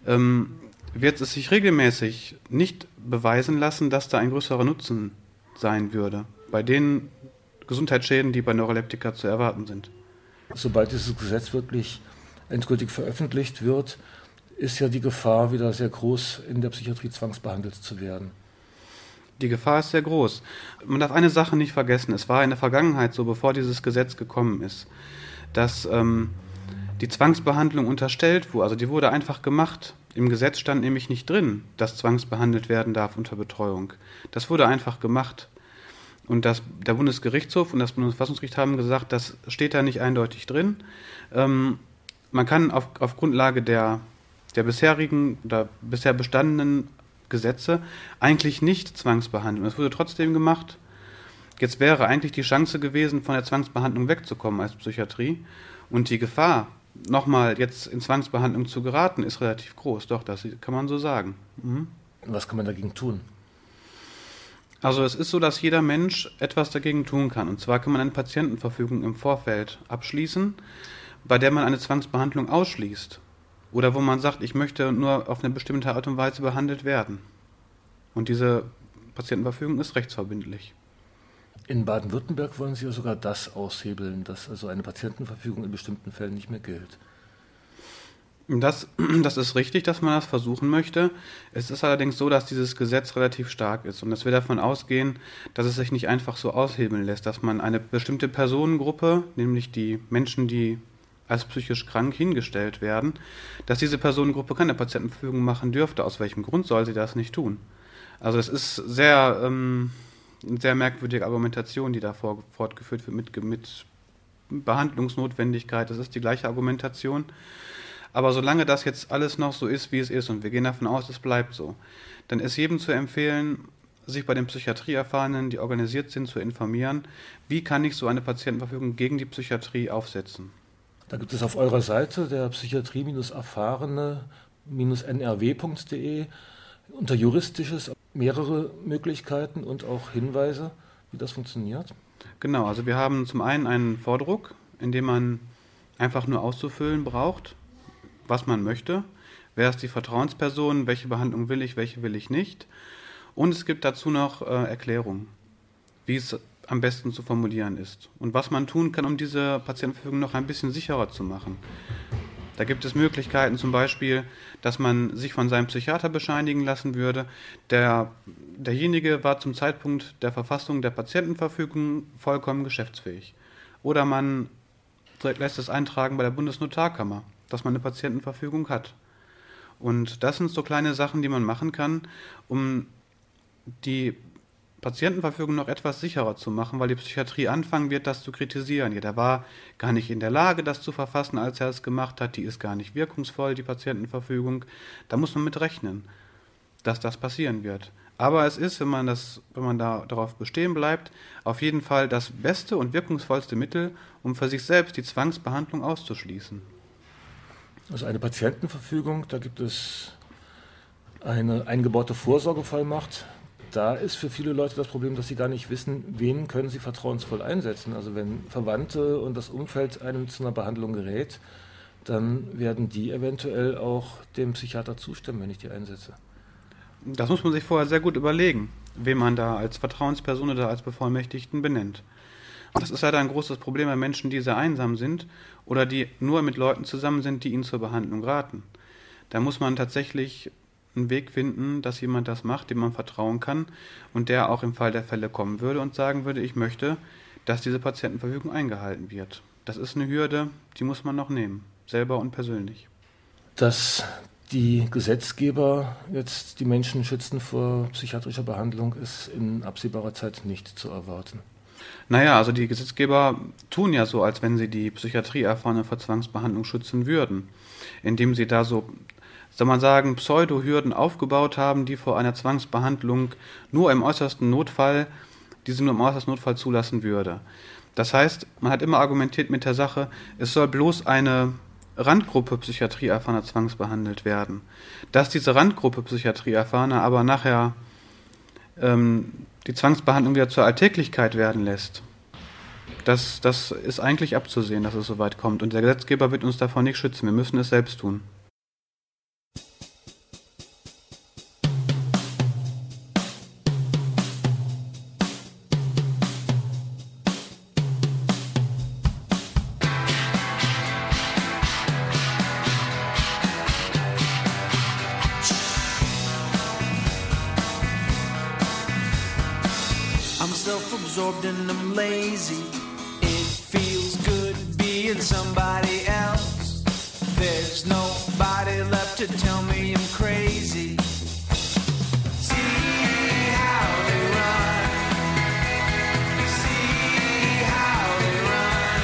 ähm, wird es sich regelmäßig nicht beweisen lassen, dass da ein größerer Nutzen sein würde bei den Gesundheitsschäden, die bei Neuroleptika zu erwarten sind. Sobald dieses Gesetz wirklich endgültig veröffentlicht wird, ist ja die Gefahr wieder sehr groß, in der Psychiatrie zwangsbehandelt zu werden. Die Gefahr ist sehr groß. Man darf eine Sache nicht vergessen. Es war in der Vergangenheit so, bevor dieses Gesetz gekommen ist, dass ähm, die Zwangsbehandlung unterstellt wurde. Also die wurde einfach gemacht. Im Gesetz stand nämlich nicht drin, dass zwangsbehandelt werden darf unter Betreuung. Das wurde einfach gemacht. Und das, der Bundesgerichtshof und das Bundesverfassungsgericht haben gesagt, das steht da nicht eindeutig drin. Ähm, man kann auf, auf Grundlage der, der bisherigen oder bisher bestandenen Gesetze eigentlich nicht zwangsbehandeln. Es wurde trotzdem gemacht. Jetzt wäre eigentlich die Chance gewesen, von der Zwangsbehandlung wegzukommen als Psychiatrie. Und die Gefahr, nochmal jetzt in Zwangsbehandlung zu geraten, ist relativ groß. Doch, das kann man so sagen. Mhm. Was kann man dagegen tun? Also es ist so, dass jeder Mensch etwas dagegen tun kann. Und zwar kann man eine Patientenverfügung im Vorfeld abschließen, bei der man eine Zwangsbehandlung ausschließt. Oder wo man sagt, ich möchte nur auf eine bestimmte Art und Weise behandelt werden. Und diese Patientenverfügung ist rechtsverbindlich. In Baden-Württemberg wollen Sie ja sogar das aushebeln, dass also eine Patientenverfügung in bestimmten Fällen nicht mehr gilt. Das, (clears throat) das ist richtig, dass man das versuchen möchte. Es ist allerdings so, dass dieses Gesetz relativ stark ist und dass wir davon ausgehen, dass es sich nicht einfach so aushebeln lässt, dass man eine bestimmte Personengruppe, nämlich die Menschen, die als psychisch krank hingestellt werden, dass diese Personengruppe keine Patientenverfügung machen dürfte. Aus welchem Grund soll sie das nicht tun? Also es ist sehr, ähm, sehr merkwürdige Argumentation, die da fortgeführt wird mit, mit Behandlungsnotwendigkeit. Das ist die gleiche Argumentation. Aber solange das jetzt alles noch so ist, wie es ist, und wir gehen davon aus, es bleibt so, dann ist jedem zu empfehlen, sich bei den Psychiatrieerfahrenen, die organisiert sind, zu informieren, wie kann ich so eine Patientenverfügung gegen die Psychiatrie aufsetzen. Da gibt es auf eurer Seite der Psychiatrie-erfahrene-nrw.de unter Juristisches mehrere Möglichkeiten und auch Hinweise, wie das funktioniert. Genau, also wir haben zum einen einen Vordruck, in dem man einfach nur auszufüllen braucht, was man möchte. Wer ist die Vertrauensperson, welche Behandlung will ich, welche will ich nicht. Und es gibt dazu noch äh, Erklärungen, wie es am besten zu formulieren ist und was man tun kann, um diese Patientenverfügung noch ein bisschen sicherer zu machen. Da gibt es Möglichkeiten, zum Beispiel, dass man sich von seinem Psychiater bescheinigen lassen würde. Der, derjenige war zum Zeitpunkt der Verfassung der Patientenverfügung vollkommen geschäftsfähig. Oder man lässt es eintragen bei der Bundesnotarkammer, dass man eine Patientenverfügung hat. Und das sind so kleine Sachen, die man machen kann, um die Patientenverfügung noch etwas sicherer zu machen, weil die Psychiatrie anfangen wird, das zu kritisieren. Ja, der war gar nicht in der Lage, das zu verfassen, als er es gemacht hat. Die ist gar nicht wirkungsvoll, die Patientenverfügung. Da muss man mit rechnen, dass das passieren wird. Aber es ist, wenn man, das, wenn man da darauf bestehen bleibt, auf jeden Fall das beste und wirkungsvollste Mittel, um für sich selbst die Zwangsbehandlung auszuschließen. Also eine Patientenverfügung, da gibt es eine eingebaute Vorsorgevollmacht, da ist für viele Leute das Problem, dass sie gar nicht wissen, wen können sie vertrauensvoll einsetzen. Also wenn Verwandte und das Umfeld einem zu einer Behandlung gerät, dann werden die eventuell auch dem Psychiater zustimmen, wenn ich die einsetze. Das muss man sich vorher sehr gut überlegen, wen man da als Vertrauensperson oder als Bevollmächtigten benennt. Das ist leider ein großes Problem bei Menschen, die sehr einsam sind oder die nur mit Leuten zusammen sind, die ihnen zur Behandlung raten. Da muss man tatsächlich einen Weg finden, dass jemand das macht, dem man vertrauen kann und der auch im Fall der Fälle kommen würde und sagen würde, ich möchte, dass diese Patientenverfügung eingehalten wird. Das ist eine Hürde, die muss man noch nehmen, selber und persönlich. Dass die Gesetzgeber jetzt die Menschen schützen vor psychiatrischer Behandlung, ist in absehbarer Zeit nicht zu erwarten. Naja, also die Gesetzgeber tun ja so, als wenn sie die Psychiatrie erfahrene vor Zwangsbehandlung schützen würden, indem sie da so soll man sagen, Pseudo-Hürden aufgebaut haben, die vor einer Zwangsbehandlung nur im äußersten Notfall, diese nur im äußersten Notfall zulassen würde. Das heißt, man hat immer argumentiert mit der Sache, es soll bloß eine Randgruppe Psychiatrieerfahrener zwangsbehandelt werden. Dass diese Randgruppe Psychiatrieerfahrener aber nachher ähm, die Zwangsbehandlung wieder zur Alltäglichkeit werden lässt, das, das ist eigentlich abzusehen, dass es so weit kommt. Und der Gesetzgeber wird uns davor nicht schützen. Wir müssen es selbst tun. Self-absorbed and I'm lazy. It feels good being somebody else. There's nobody left to tell me I'm crazy. See how they run, see how they run.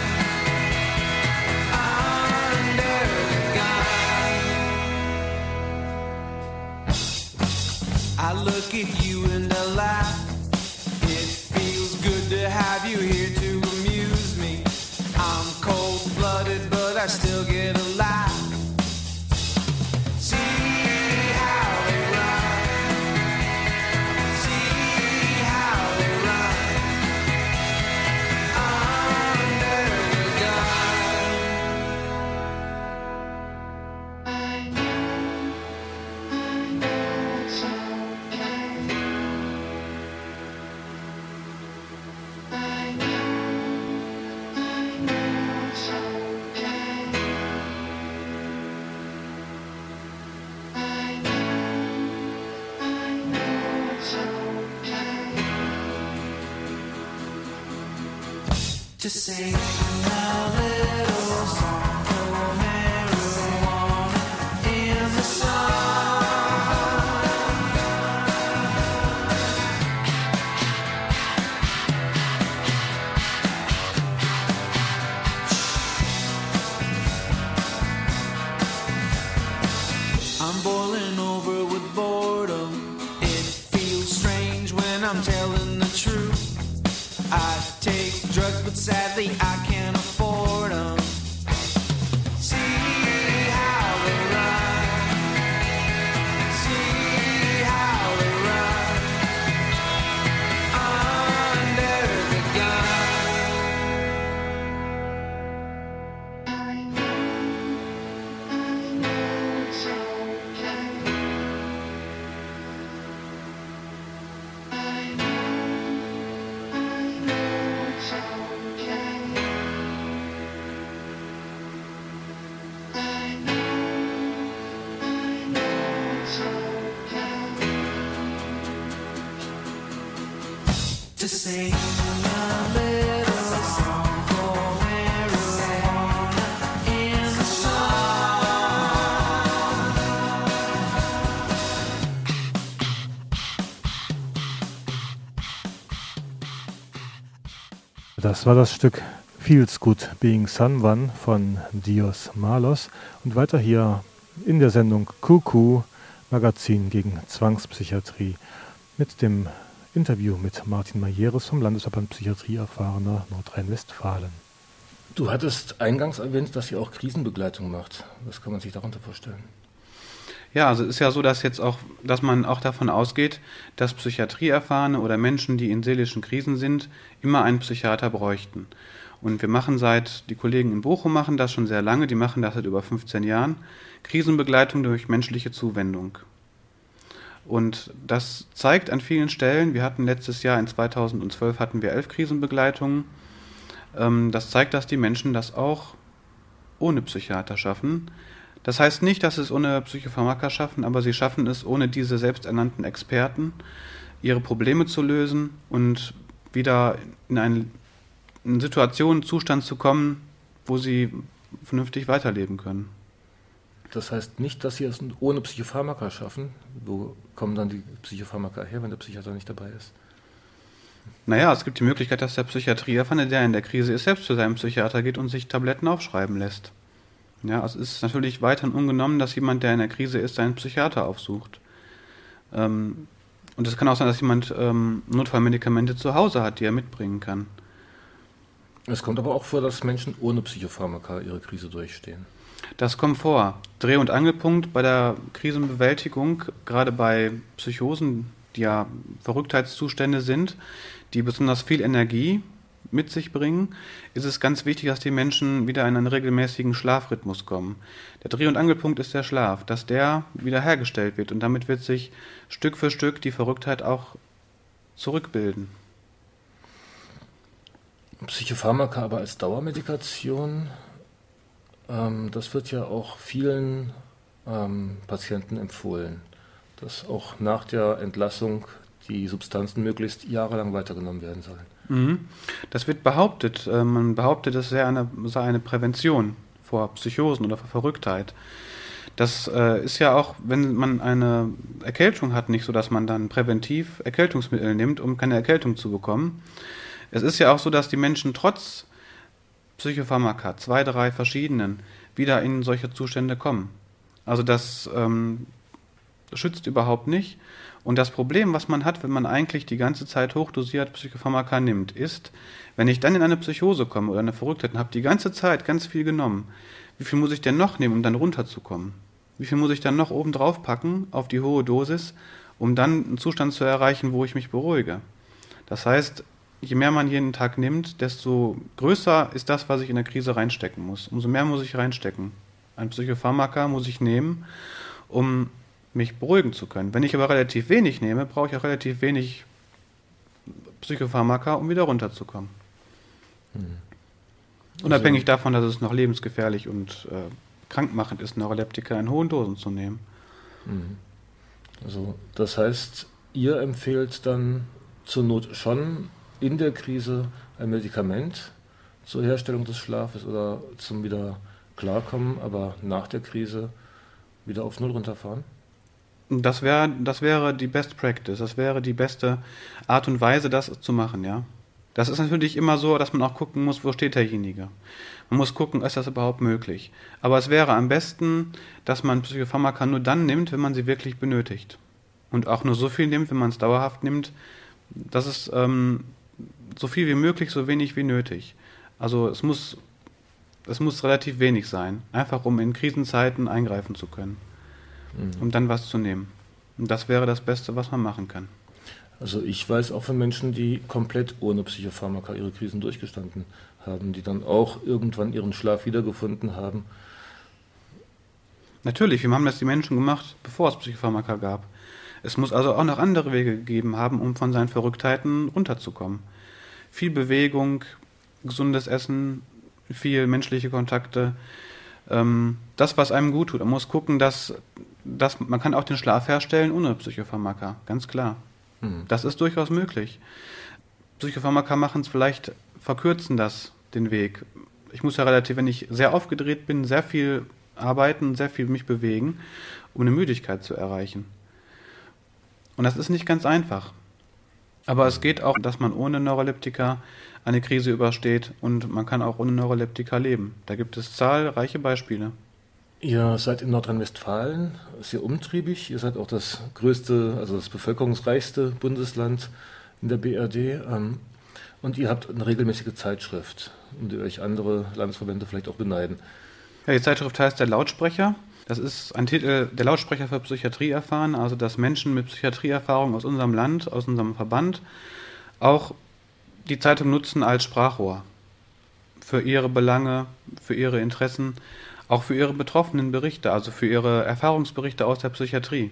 Under God I look at you and I laugh sing Das war das Stück Feels Good Being Someone von Dios Malos. Und weiter hier in der Sendung Kuku Magazin gegen Zwangspsychiatrie mit dem Interview mit Martin Majeres vom Landesverband Psychiatrie Erfahrener Nordrhein-Westfalen. Du hattest eingangs erwähnt, dass ihr auch Krisenbegleitung macht. Was kann man sich darunter vorstellen? Ja, also es ist ja so, dass jetzt auch, dass man auch davon ausgeht, dass Psychiatrieerfahrene oder Menschen, die in seelischen Krisen sind, immer einen Psychiater bräuchten. Und wir machen seit, die Kollegen in Bochum machen das schon sehr lange, die machen das seit über 15 Jahren, Krisenbegleitung durch menschliche Zuwendung. Und das zeigt an vielen Stellen, wir hatten letztes Jahr in 2012 hatten wir elf Krisenbegleitungen, ähm, das zeigt, dass die Menschen das auch ohne Psychiater schaffen. Das heißt nicht, dass sie es ohne Psychopharmaka schaffen, aber sie schaffen es ohne diese selbsternannten Experten, ihre Probleme zu lösen und wieder in eine Situation, einen Zustand zu kommen, wo sie vernünftig weiterleben können. Das heißt nicht, dass sie es ohne Psychopharmaka schaffen. Wo kommen dann die Psychopharmaka her, wenn der Psychiater nicht dabei ist? Naja, es gibt die Möglichkeit, dass der Psychiatrieerfahne, der in der Krise ist, selbst zu seinem Psychiater geht und sich Tabletten aufschreiben lässt. Ja, es ist natürlich weiterhin ungenommen, dass jemand, der in der Krise ist, seinen Psychiater aufsucht. Ähm, und es kann auch sein, dass jemand ähm, Notfallmedikamente zu Hause hat, die er mitbringen kann. Es kommt aber auch vor, dass Menschen ohne Psychopharmaka ihre Krise durchstehen. Das kommt vor. Dreh- und Angelpunkt bei der Krisenbewältigung, gerade bei Psychosen, die ja Verrücktheitszustände sind, die besonders viel Energie mit sich bringen, ist es ganz wichtig, dass die Menschen wieder in einen regelmäßigen Schlafrhythmus kommen. Der Dreh- und Angelpunkt ist der Schlaf, dass der wiederhergestellt wird und damit wird sich Stück für Stück die Verrücktheit auch zurückbilden. Psychopharmaka aber als Dauermedikation, ähm, das wird ja auch vielen ähm, Patienten empfohlen, dass auch nach der Entlassung die Substanzen möglichst jahrelang weitergenommen werden sollen. Mhm. Das wird behauptet. Äh, man behauptet, es sei eine, sei eine Prävention vor Psychosen oder vor Verrücktheit. Das äh, ist ja auch, wenn man eine Erkältung hat, nicht so, dass man dann präventiv Erkältungsmittel nimmt, um keine Erkältung zu bekommen. Es ist ja auch so, dass die Menschen trotz Psychopharmaka, zwei, drei verschiedenen, wieder in solche Zustände kommen. Also das ähm, schützt überhaupt nicht. Und das Problem, was man hat, wenn man eigentlich die ganze Zeit hochdosiert Psychopharmaka nimmt, ist, wenn ich dann in eine Psychose komme oder eine Verrücktheit und habe die ganze Zeit ganz viel genommen, wie viel muss ich denn noch nehmen, um dann runterzukommen? Wie viel muss ich dann noch oben drauf packen auf die hohe Dosis, um dann einen Zustand zu erreichen, wo ich mich beruhige? Das heißt, je mehr man jeden Tag nimmt, desto größer ist das, was ich in der Krise reinstecken muss. Umso mehr muss ich reinstecken. Ein Psychopharmaka muss ich nehmen, um mich beruhigen zu können. Wenn ich aber relativ wenig nehme, brauche ich auch relativ wenig Psychopharmaka, um wieder runterzukommen. Hm. Unabhängig also, davon, dass es noch lebensgefährlich und äh, krankmachend ist, Neuroleptika in hohen Dosen zu nehmen. Hm. Also das heißt, ihr empfehlt dann zur Not schon in der Krise ein Medikament zur Herstellung des Schlafes oder zum wieder klarkommen, aber nach der Krise wieder auf Null runterfahren? Das, wär, das wäre die Best Practice, das wäre die beste Art und Weise, das zu machen, ja. Das ist natürlich immer so, dass man auch gucken muss, wo steht derjenige. Man muss gucken, ist das überhaupt möglich. Aber es wäre am besten, dass man Psychopharmaka nur dann nimmt, wenn man sie wirklich benötigt. Und auch nur so viel nimmt, wenn man es dauerhaft nimmt, dass es ähm, so viel wie möglich, so wenig wie nötig. Also es muss, es muss relativ wenig sein, einfach um in Krisenzeiten eingreifen zu können mhm. um dann was zu nehmen. Und das wäre das Beste, was man machen kann. Also ich weiß auch von Menschen, die komplett ohne Psychopharmaka ihre Krisen durchgestanden haben, die dann auch irgendwann ihren Schlaf wiedergefunden haben. Natürlich, wir haben das die Menschen gemacht, bevor es Psychopharmaka gab. Es muss also auch noch andere Wege gegeben haben, um von seinen Verrücktheiten runterzukommen. Viel Bewegung, gesundes Essen, viel menschliche Kontakte, ähm, das, was einem gut tut. Man muss gucken, dass das, man kann auch den Schlaf herstellen ohne Psychopharmaka, ganz klar. Mhm. Das ist durchaus möglich. Psychopharmaka machen es vielleicht, verkürzen das den Weg. Ich muss ja relativ, wenn ich sehr aufgedreht bin, sehr viel arbeiten, sehr viel mich bewegen, um eine Müdigkeit zu erreichen. Und das ist nicht ganz einfach. Aber es geht auch, dass man ohne Neuroleptika eine Krise übersteht und man kann auch ohne Neuroleptika leben. Da gibt es zahlreiche Beispiele. Ihr seid in Nordrhein-Westfalen sehr umtriebig. Ihr seid auch das größte, also das bevölkerungsreichste Bundesland in der BRD. Ähm, und ihr habt eine regelmäßige Zeitschrift, um die euch andere Landesverbände vielleicht auch beneiden. Ja, die Zeitschrift heißt Der Lautsprecher. Das ist ein Titel, der Lautsprecher für Psychiatrie erfahren, also dass Menschen mit Psychiatrieerfahrung aus unserem Land, aus unserem Verband, auch die Zeitung nutzen als Sprachrohr für ihre Belange, für ihre Interessen auch für ihre betroffenen Berichte, also für ihre Erfahrungsberichte aus der Psychiatrie.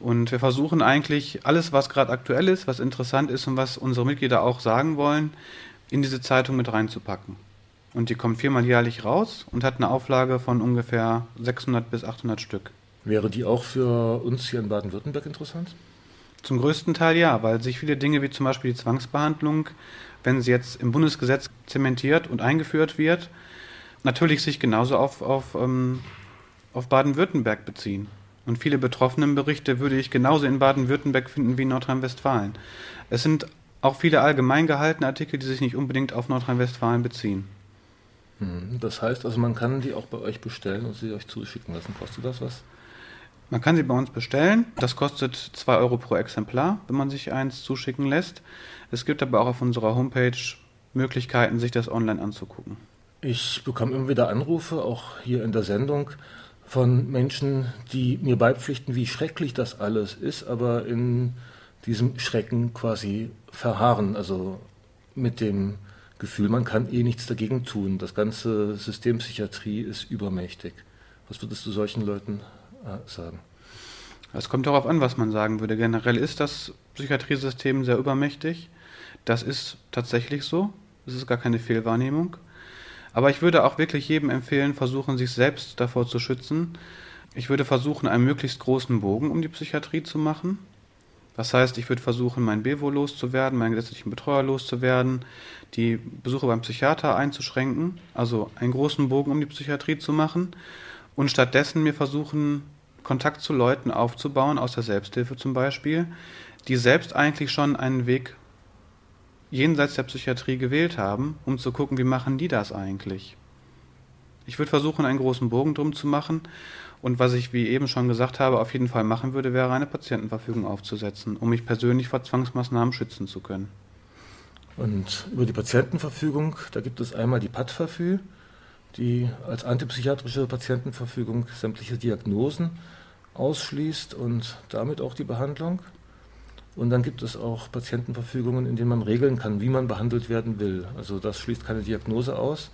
Und wir versuchen eigentlich alles, was gerade aktuell ist, was interessant ist und was unsere Mitglieder auch sagen wollen, in diese Zeitung mit reinzupacken. Und die kommt viermal jährlich raus und hat eine Auflage von ungefähr 600 bis 800 Stück. Wäre die auch für uns hier in Baden-Württemberg interessant? Zum größten Teil ja, weil sich viele Dinge wie zum Beispiel die Zwangsbehandlung, wenn sie jetzt im Bundesgesetz zementiert und eingeführt wird, natürlich sich genauso auf, auf, ähm, auf Baden-Württemberg beziehen. Und viele Betroffenenberichte würde ich genauso in Baden-Württemberg finden wie in Nordrhein-Westfalen. Es sind auch viele allgemein gehaltene Artikel, die sich nicht unbedingt auf Nordrhein-Westfalen beziehen. Hm, das heißt also, man kann die auch bei euch bestellen und sie euch zuschicken lassen. Kostet das was? Man kann sie bei uns bestellen. Das kostet 2 Euro pro Exemplar, wenn man sich eins zuschicken lässt. Es gibt aber auch auf unserer Homepage Möglichkeiten, sich das online anzugucken. Ich bekomme immer wieder Anrufe, auch hier in der Sendung, von Menschen, die mir beipflichten, wie schrecklich das alles ist, aber in diesem Schrecken quasi verharren. Also mit dem Gefühl, man kann eh nichts dagegen tun. Das ganze System Psychiatrie ist übermächtig. Was würdest du solchen Leuten äh, sagen? Es kommt darauf an, was man sagen würde. Generell ist das Psychiatriesystem sehr übermächtig. Das ist tatsächlich so. Es ist gar keine Fehlwahrnehmung. Aber ich würde auch wirklich jedem empfehlen, versuchen, sich selbst davor zu schützen. Ich würde versuchen, einen möglichst großen Bogen um die Psychiatrie zu machen. Das heißt, ich würde versuchen, meinen Bevo loszuwerden, meinen gesetzlichen Betreuer loszuwerden, die Besuche beim Psychiater einzuschränken, also einen großen Bogen um die Psychiatrie zu machen und stattdessen mir versuchen, Kontakt zu Leuten aufzubauen, aus der Selbsthilfe zum Beispiel, die selbst eigentlich schon einen Weg jenseits der Psychiatrie gewählt haben, um zu gucken, wie machen die das eigentlich. Ich würde versuchen, einen großen Bogen drum zu machen. Und was ich, wie eben schon gesagt habe, auf jeden Fall machen würde, wäre eine Patientenverfügung aufzusetzen, um mich persönlich vor Zwangsmaßnahmen schützen zu können. Und über die Patientenverfügung, da gibt es einmal die PAD-Verfügung, die als antipsychiatrische Patientenverfügung sämtliche Diagnosen ausschließt und damit auch die Behandlung. Und dann gibt es auch Patientenverfügungen, in denen man regeln kann, wie man behandelt werden will. Also das schließt keine Diagnose aus.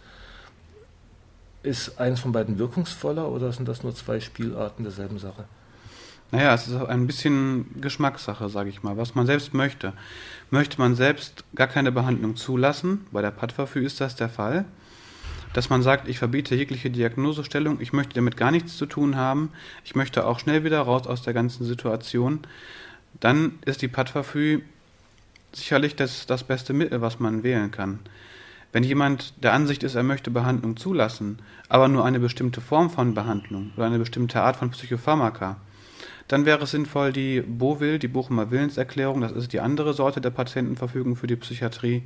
Ist eins von beiden wirkungsvoller oder sind das nur zwei Spielarten derselben Sache? Naja, es ist ein bisschen Geschmackssache, sage ich mal, was man selbst möchte. Möchte man selbst gar keine Behandlung zulassen, bei der Padverfü ist das der Fall, dass man sagt, ich verbiete jegliche Diagnosestellung, ich möchte damit gar nichts zu tun haben, ich möchte auch schnell wieder raus aus der ganzen Situation, dann ist die Padverfü sicherlich das, das beste Mittel, was man wählen kann. Wenn jemand der Ansicht ist, er möchte Behandlung zulassen, aber nur eine bestimmte Form von Behandlung oder eine bestimmte Art von Psychopharmaka, dann wäre es sinnvoll, die BOWIL, die Bochumer Willenserklärung, das ist die andere Sorte der Patientenverfügung für die Psychiatrie,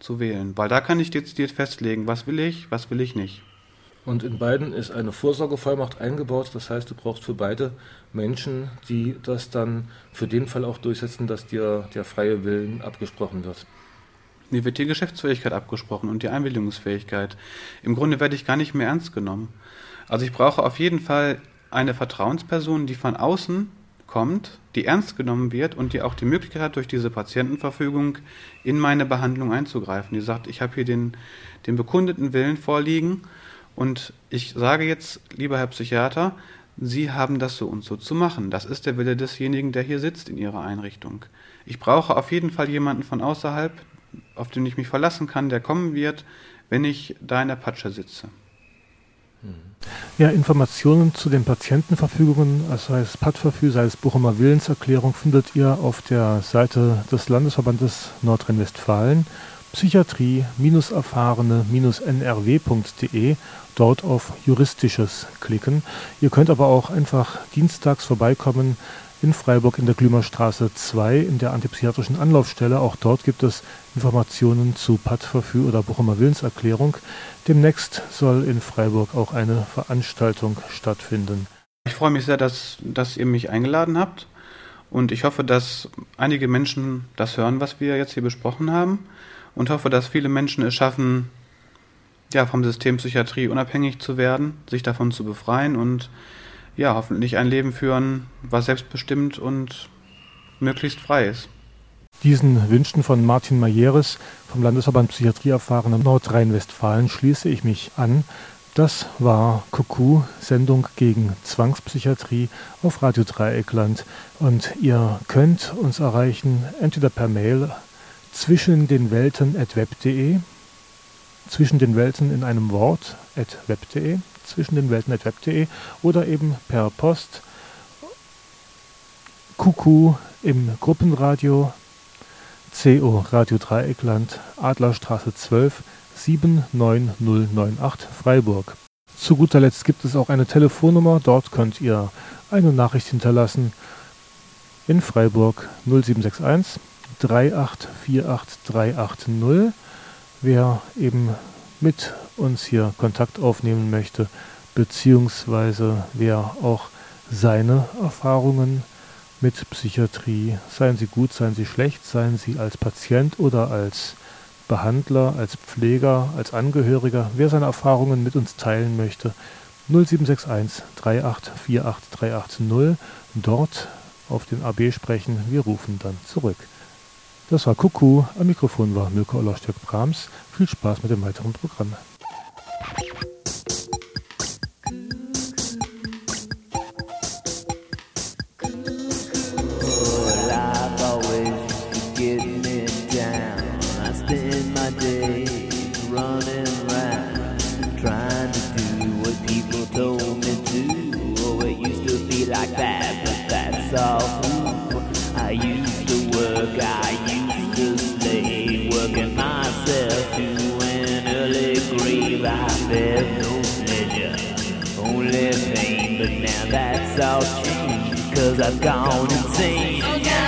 zu wählen. Weil da kann ich dezidiert festlegen, was will ich, was will ich nicht. Und in beiden ist eine Vorsorgevollmacht eingebaut. Das heißt, du brauchst für beide Menschen, die das dann für den Fall auch durchsetzen, dass dir der freie Willen abgesprochen wird. Mir wird die Geschäftsfähigkeit abgesprochen und die Einwilligungsfähigkeit. Im Grunde werde ich gar nicht mehr ernst genommen. Also ich brauche auf jeden Fall eine Vertrauensperson, die von außen kommt, die ernst genommen wird und die auch die Möglichkeit hat, durch diese Patientenverfügung in meine Behandlung einzugreifen. Die sagt, ich habe hier den, den bekundeten Willen vorliegen und ich sage jetzt, lieber Herr Psychiater, Sie haben das so und so zu machen. Das ist der Wille desjenigen, der hier sitzt in Ihrer Einrichtung. Ich brauche auf jeden Fall jemanden von außerhalb, auf den ich mich verlassen kann, der kommen wird, wenn ich da in der Patsche sitze. Ja, Informationen zu den Patientenverfügungen, also sei es PAD-Verfügung, sei es Bochumer Willenserklärung, findet ihr auf der Seite des Landesverbandes Nordrhein-Westfalen psychiatrie-erfahrene-nrw.de, dort auf Juristisches klicken. Ihr könnt aber auch einfach dienstags vorbeikommen in Freiburg in der Glümerstraße 2 in der antipsychiatrischen Anlaufstelle. Auch dort gibt es Informationen zu Padverfü oder Bochumer Willenserklärung. Demnächst soll in Freiburg auch eine Veranstaltung stattfinden. Ich freue mich sehr, dass, dass ihr mich eingeladen habt und ich hoffe, dass einige Menschen das hören, was wir jetzt hier besprochen haben und hoffe, dass viele Menschen es schaffen, ja, vom System Psychiatrie unabhängig zu werden, sich davon zu befreien und ja, hoffentlich ein Leben führen, was selbstbestimmt und möglichst frei ist. Diesen Wünschen von Martin Majeres vom Landesverband Psychiatrie erfahrene Nordrhein-Westfalen schließe ich mich an. Das war Kuku, Sendung gegen Zwangspsychiatrie auf Radio Dreieckland. Und ihr könnt uns erreichen, entweder per Mail zwischen den Welten at web.de, zwischen den Welten in einem Wort at web.de zwischen den Welten.web.de oder eben per Post Kuku im Gruppenradio CO Radio Dreieckland Adlerstraße 12 79098 Freiburg. Zu guter Letzt gibt es auch eine Telefonnummer, dort könnt ihr eine Nachricht hinterlassen in Freiburg 0761 3848380. Wer eben mit uns hier Kontakt aufnehmen möchte, beziehungsweise wer auch seine Erfahrungen mit Psychiatrie, seien sie gut, seien sie schlecht, seien sie als Patient oder als Behandler, als Pfleger, als Angehöriger, wer seine Erfahrungen mit uns teilen möchte, 0761 3848 380 dort auf den AB sprechen, wir rufen dann zurück. Das war Kuckuck, am Mikrofon war Mirko Ollerstück-Brahms. Viel Spaß mit dem weiteren Programm. Changed, cause I've gone insane. Oh,